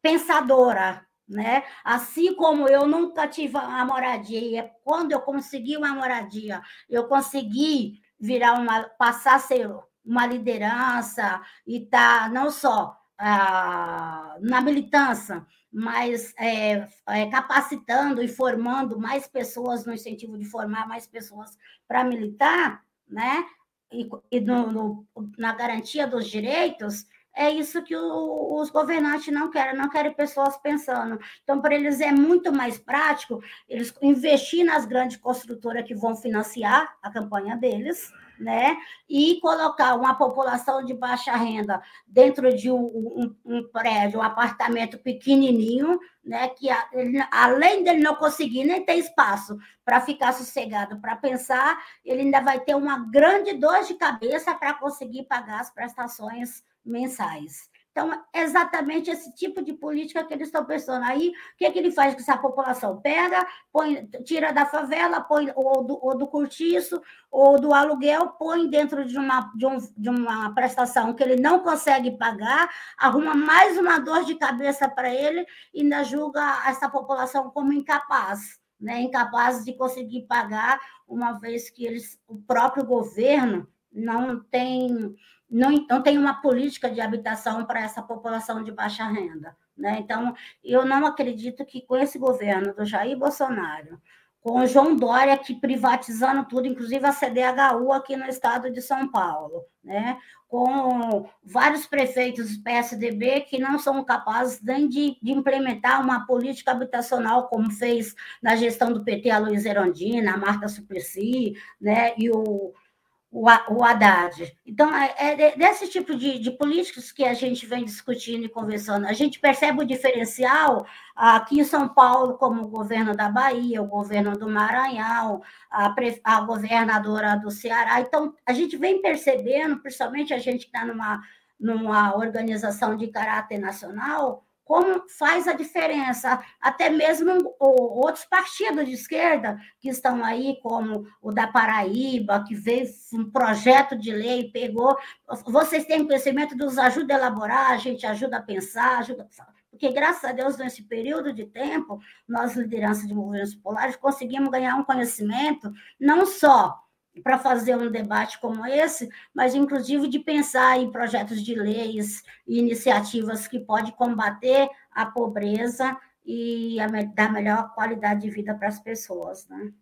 pensadora, né? Assim como eu nunca tive a moradia, quando eu consegui uma moradia, eu consegui virar uma, passar a ser uma liderança e tá não só ah, na militância, mas é, é, capacitando e formando mais pessoas no incentivo de formar mais pessoas para militar, né? E, e no, no, na garantia dos direitos, é isso que o, os governantes não querem, não querem pessoas pensando. Então, para eles é muito mais prático eles investir nas grandes construtoras que vão financiar a campanha deles, né? E colocar uma população de baixa renda dentro de um, um, um prédio, um apartamento pequenininho, né? Que ele, além dele não conseguir nem ter espaço para ficar sossegado, para pensar, ele ainda vai ter uma grande dor de cabeça para conseguir pagar as prestações mensais. Então, é exatamente esse tipo de política que eles estão pensando. Aí, o que, é que ele faz com essa população? Pega, põe, tira da favela, põe ou do, ou do cortiço, ou do aluguel, põe dentro de uma, de, um, de uma prestação que ele não consegue pagar, arruma mais uma dor de cabeça para ele e ainda julga essa população como incapaz. Né, incapaz de conseguir pagar, uma vez que eles, o próprio governo não tem não, não tem uma política de habitação para essa população de baixa renda. Né? Então, eu não acredito que com esse governo do Jair Bolsonaro, com o João Dória aqui privatizando tudo, inclusive a CDHU aqui no estado de São Paulo, né? com vários prefeitos do PSDB que não são capazes nem de, de, implementar uma política habitacional, como fez na gestão do PT a Luiz Erondina, a Marta Suplicy, né? e o o, Haddad. Então, é, é desse tipo de, de políticos que a gente vem discutindo e conversando. A gente percebe o diferencial aqui em São Paulo, como o governo da Bahia, o governo do Maranhão, a, a governadora do Ceará. Então, a gente vem percebendo, principalmente a gente que está numa, numa organização de caráter nacional, como faz a diferença. Até mesmo outros partidos de esquerda que estão aí, como o da Paraíba, que veio um projeto de lei, pegou. Vocês têm conhecimento, nos ajuda a elaborar, a gente ajuda a pensar, ajuda porque, graças a Deus, nesse período de tempo, nós, liderança de movimentos populares, conseguimos ganhar um conhecimento não só para fazer um debate como esse, mas inclusive de pensar em projetos de leis e iniciativas que podem combater a pobreza e a, dar melhor qualidade de vida para as pessoas, né?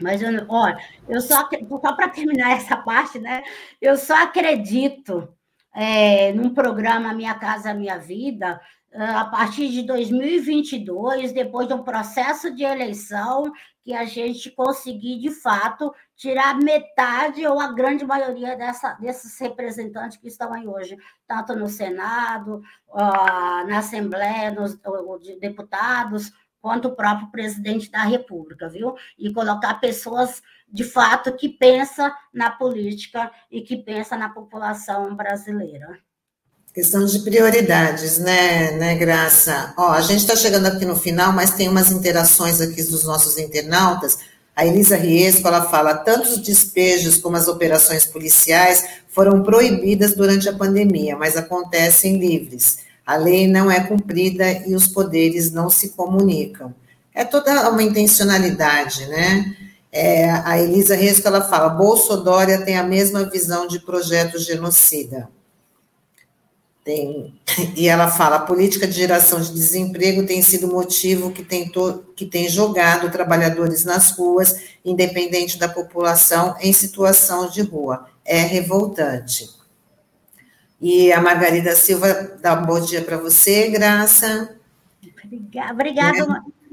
Mas, eu, olha, eu só, só para terminar essa parte, né? Eu só acredito é, num programa Minha Casa Minha Vida, a partir de 2022, depois de um processo de eleição, que a gente conseguir, de fato, tirar metade ou a grande maioria dessa, desses representantes que estão aí hoje, tanto no Senado, na Assembleia, nos de deputados, quanto o próprio presidente da República, viu? E colocar pessoas, de fato, que pensam na política e que pensam na população brasileira. Questão de prioridades, né, né, Graça? Ó, a gente está chegando aqui no final, mas tem umas interações aqui dos nossos internautas. A Elisa Riesco, ela fala, tanto os despejos como as operações policiais foram proibidas durante a pandemia, mas acontecem livres. A lei não é cumprida e os poderes não se comunicam. É toda uma intencionalidade, né? É, a Elisa Resco, ela fala, Bolsonaro tem a mesma visão de projeto genocida. Tem, e ela fala, a política de geração de desemprego tem sido motivo que tem, to, que tem jogado trabalhadores nas ruas, independente da população, em situação de rua. É revoltante. E a Margarida Silva dá um bom dia para você, Graça. Obrigada, obrigada, é.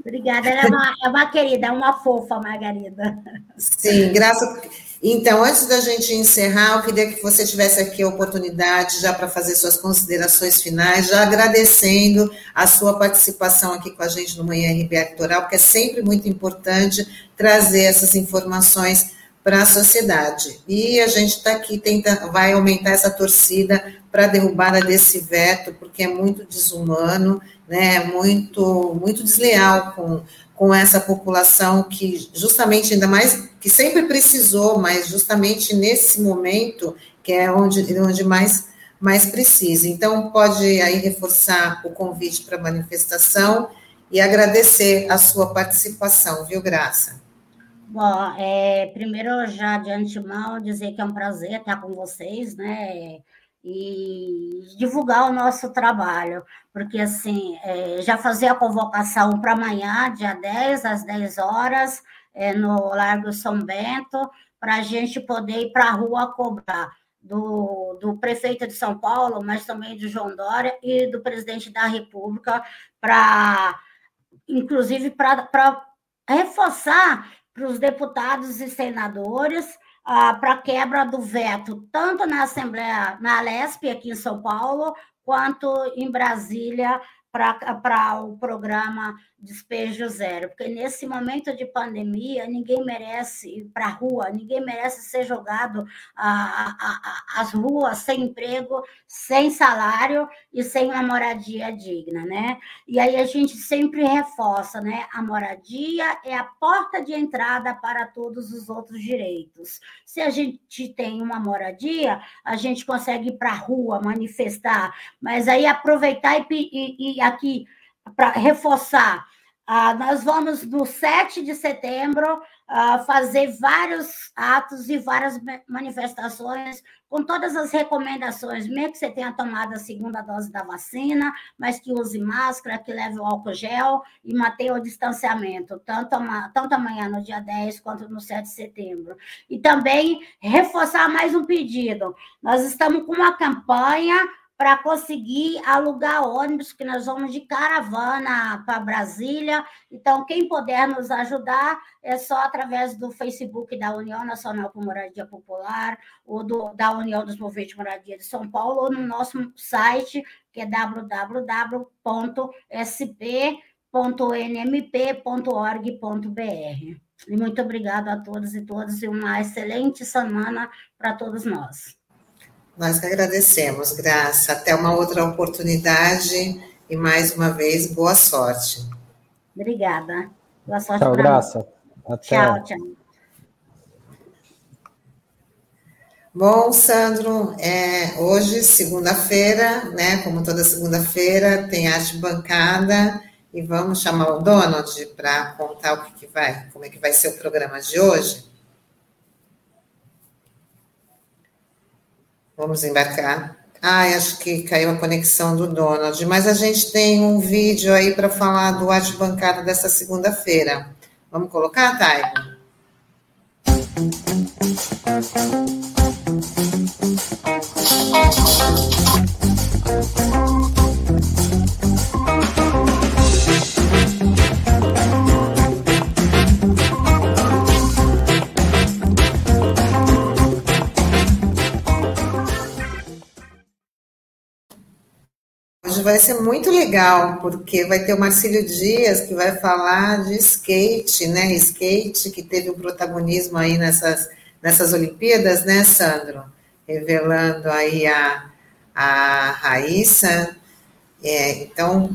obrigada. Ela é uma, é uma querida, é uma fofa, Margarida. Sim, Graça então, antes da gente encerrar, eu queria que você tivesse aqui a oportunidade já para fazer suas considerações finais, já agradecendo a sua participação aqui com a gente no Manhã RBA Litoral, porque é sempre muito importante trazer essas informações para a sociedade. E a gente está aqui tentando, vai aumentar essa torcida para a derrubada desse veto, porque é muito desumano, né, muito, muito desleal com com essa população que justamente ainda mais que sempre precisou, mas justamente nesse momento que é onde, onde mais mais precisa. Então pode aí reforçar o convite para manifestação e agradecer a sua participação, viu, Graça? Bom, é, primeiro já de antemão dizer que é um prazer estar com vocês, né? E divulgar o nosso trabalho, porque assim, é, já fazer a convocação para amanhã, dia 10, às 10 horas, é, no Largo São Bento, para a gente poder ir para a rua cobrar do, do prefeito de São Paulo, mas também de João Dória e do presidente da República, para, inclusive, para reforçar para os deputados e senadores ah, para quebra do veto, tanto na Assembleia, na Lesp, aqui em São Paulo, quanto em Brasília, para o programa Despejo Zero, porque nesse momento de pandemia, ninguém merece ir para a rua, ninguém merece ser jogado às ruas sem emprego, sem salário e sem uma moradia digna, né? E aí a gente sempre reforça, né? A moradia é a porta de entrada para todos os outros direitos. Se a gente tem uma moradia, a gente consegue ir para a rua manifestar, mas aí aproveitar e, e, e aqui para reforçar ah, nós vamos, no 7 de setembro, ah, fazer vários atos e várias manifestações com todas as recomendações, mesmo que você tenha tomado a segunda dose da vacina, mas que use máscara, que leve o álcool gel e mantenha o distanciamento, tanto, tanto amanhã, no dia 10, quanto no 7 de setembro. E também reforçar mais um pedido. Nós estamos com uma campanha para conseguir alugar ônibus, que nós vamos de caravana para Brasília. Então, quem puder nos ajudar, é só através do Facebook da União Nacional por Moradia Popular, ou do, da União dos Movimentos de Moradia de São Paulo, ou no nosso site, que é www.sp.nmp.org.br. E muito obrigado a todos e todas, e uma excelente semana para todos nós. Nós que agradecemos, Graça. Até uma outra oportunidade e mais uma vez, boa sorte. Obrigada. Boa sorte. Tchau, Graça. Até. Tchau, tchau. Bom, Sandro, é, hoje, segunda-feira, né? Como toda segunda-feira, tem arte bancada e vamos chamar o Donald para contar o que, que vai, como é que vai ser o programa de hoje. Vamos embarcar. Ai, acho que caiu a conexão do Donald, mas a gente tem um vídeo aí para falar do arte bancada dessa segunda-feira. Vamos colocar, Taigo? Vai ser muito legal, porque vai ter o Marcílio Dias que vai falar de skate, né? Skate que teve um protagonismo aí nessas, nessas Olimpíadas, né, Sandro? Revelando aí a, a Raíssa. É, então,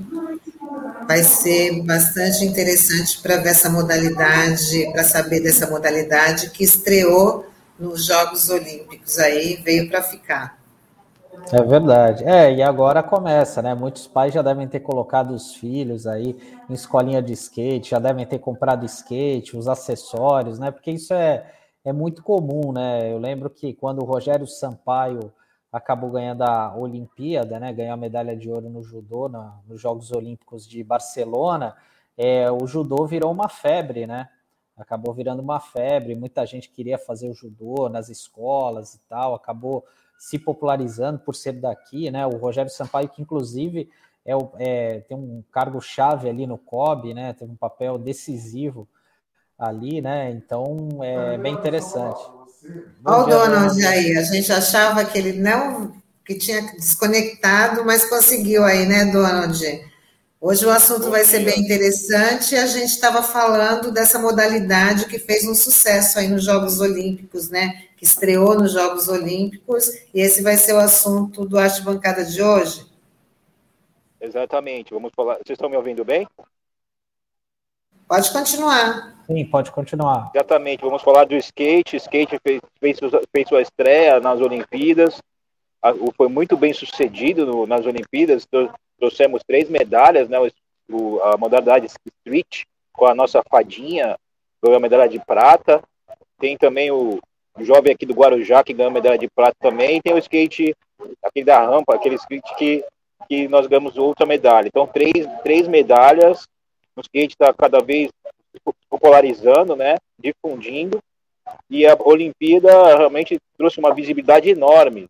vai ser bastante interessante para ver essa modalidade, para saber dessa modalidade que estreou nos Jogos Olímpicos aí, veio para ficar. É verdade. É, e agora começa, né? Muitos pais já devem ter colocado os filhos aí em escolinha de skate, já devem ter comprado skate, os acessórios, né? Porque isso é, é muito comum, né? Eu lembro que quando o Rogério Sampaio acabou ganhando a Olimpíada, né? Ganhou a medalha de ouro no judô, na, nos Jogos Olímpicos de Barcelona, é, o judô virou uma febre, né? Acabou virando uma febre, muita gente queria fazer o judô nas escolas e tal, acabou se popularizando por ser daqui, né? O Rogério Sampaio, que inclusive é, é tem um cargo chave ali no COB, né? Tem um papel decisivo ali, né? Então é bem interessante. Olha o Donald aí, a gente achava que ele não que tinha desconectado, mas conseguiu aí, né, Donald? Hoje o assunto vai ser bem interessante. A gente estava falando dessa modalidade que fez um sucesso aí nos Jogos Olímpicos, né? Que estreou nos Jogos Olímpicos, e esse vai ser o assunto do Arte Bancada de hoje. Exatamente. Vamos falar. Vocês estão me ouvindo bem? Pode continuar. Sim, pode continuar. Exatamente. Vamos falar do skate. O skate fez, fez, fez sua estreia nas Olimpíadas. Foi muito bem sucedido no, nas Olimpíadas. Trouxemos três medalhas, né? O, a modalidade street, com a nossa fadinha, ganhou a medalha de prata. Tem também o, jovem aqui do Guarujá que ganhou medalha de prata também. Tem o skate, aquele da rampa, aquele skate que, que nós ganhamos outra medalha. Então, três, três medalhas. O skate está cada vez popularizando, né? Difundindo. E a Olimpíada realmente trouxe uma visibilidade enorme.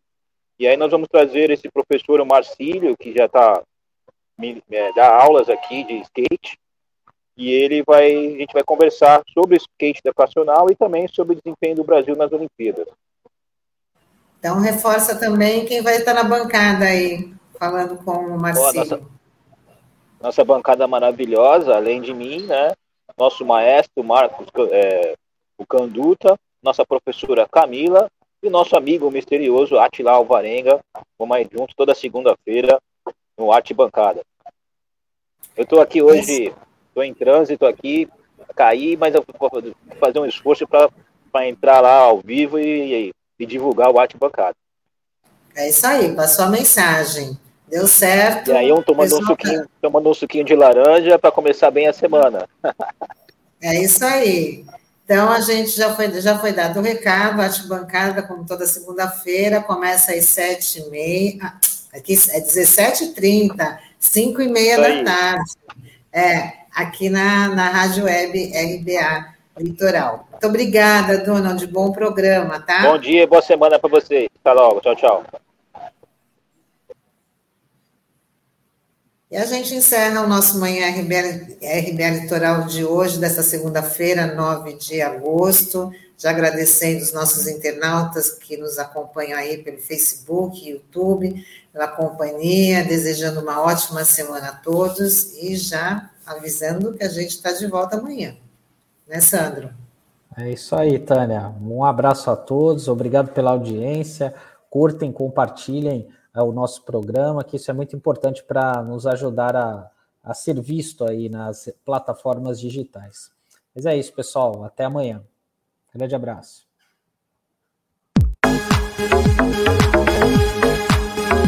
E aí nós vamos trazer esse professor, o Marcílio, que já está é, dá aulas aqui de skate, e ele vai, a gente vai conversar sobre o skate educacional e também sobre o desempenho do Brasil nas Olimpíadas. Então, reforça também quem vai estar na bancada aí, falando com o Marcelo. Nossa, nossa, bancada maravilhosa, além de mim, né? Nosso maestro Marcos, é, o Canduta, nossa professora Camila e nosso amigo misterioso Atila Alvarenga. Vamos aí juntos toda segunda-feira no Arte Bancada. Eu estou aqui hoje estou em trânsito aqui, caí, mas eu vou fazer um esforço para entrar lá ao vivo e, e, divulgar o arte bancado. É isso aí, passou a mensagem. Deu certo. E aí um tomando, um suquinho, tomando um suquinho de laranja para começar bem a semana. É isso aí. Então, a gente já foi, já foi dado o recado, arte bancada, como toda segunda-feira, começa às sete e meia, ah, aqui é 17h30, 5 e meia da tarde. É, aqui na, na Rádio Web RBA Litoral. Muito obrigada, Donald. Bom programa, tá? Bom dia boa semana para você. Até logo. Tchau, tchau. E a gente encerra o nosso Manhã RBA, RBA Litoral de hoje, dessa segunda-feira, 9 de agosto. Já agradecendo os nossos internautas que nos acompanham aí pelo Facebook, YouTube, pela companhia, desejando uma ótima semana a todos e já avisando que a gente está de volta amanhã. Né, Sandro? É isso aí, Tânia. Um abraço a todos, obrigado pela audiência. Curtem, compartilhem é, o nosso programa, que isso é muito importante para nos ajudar a, a ser visto aí nas plataformas digitais. Mas é isso, pessoal. Até amanhã. Grande abraço.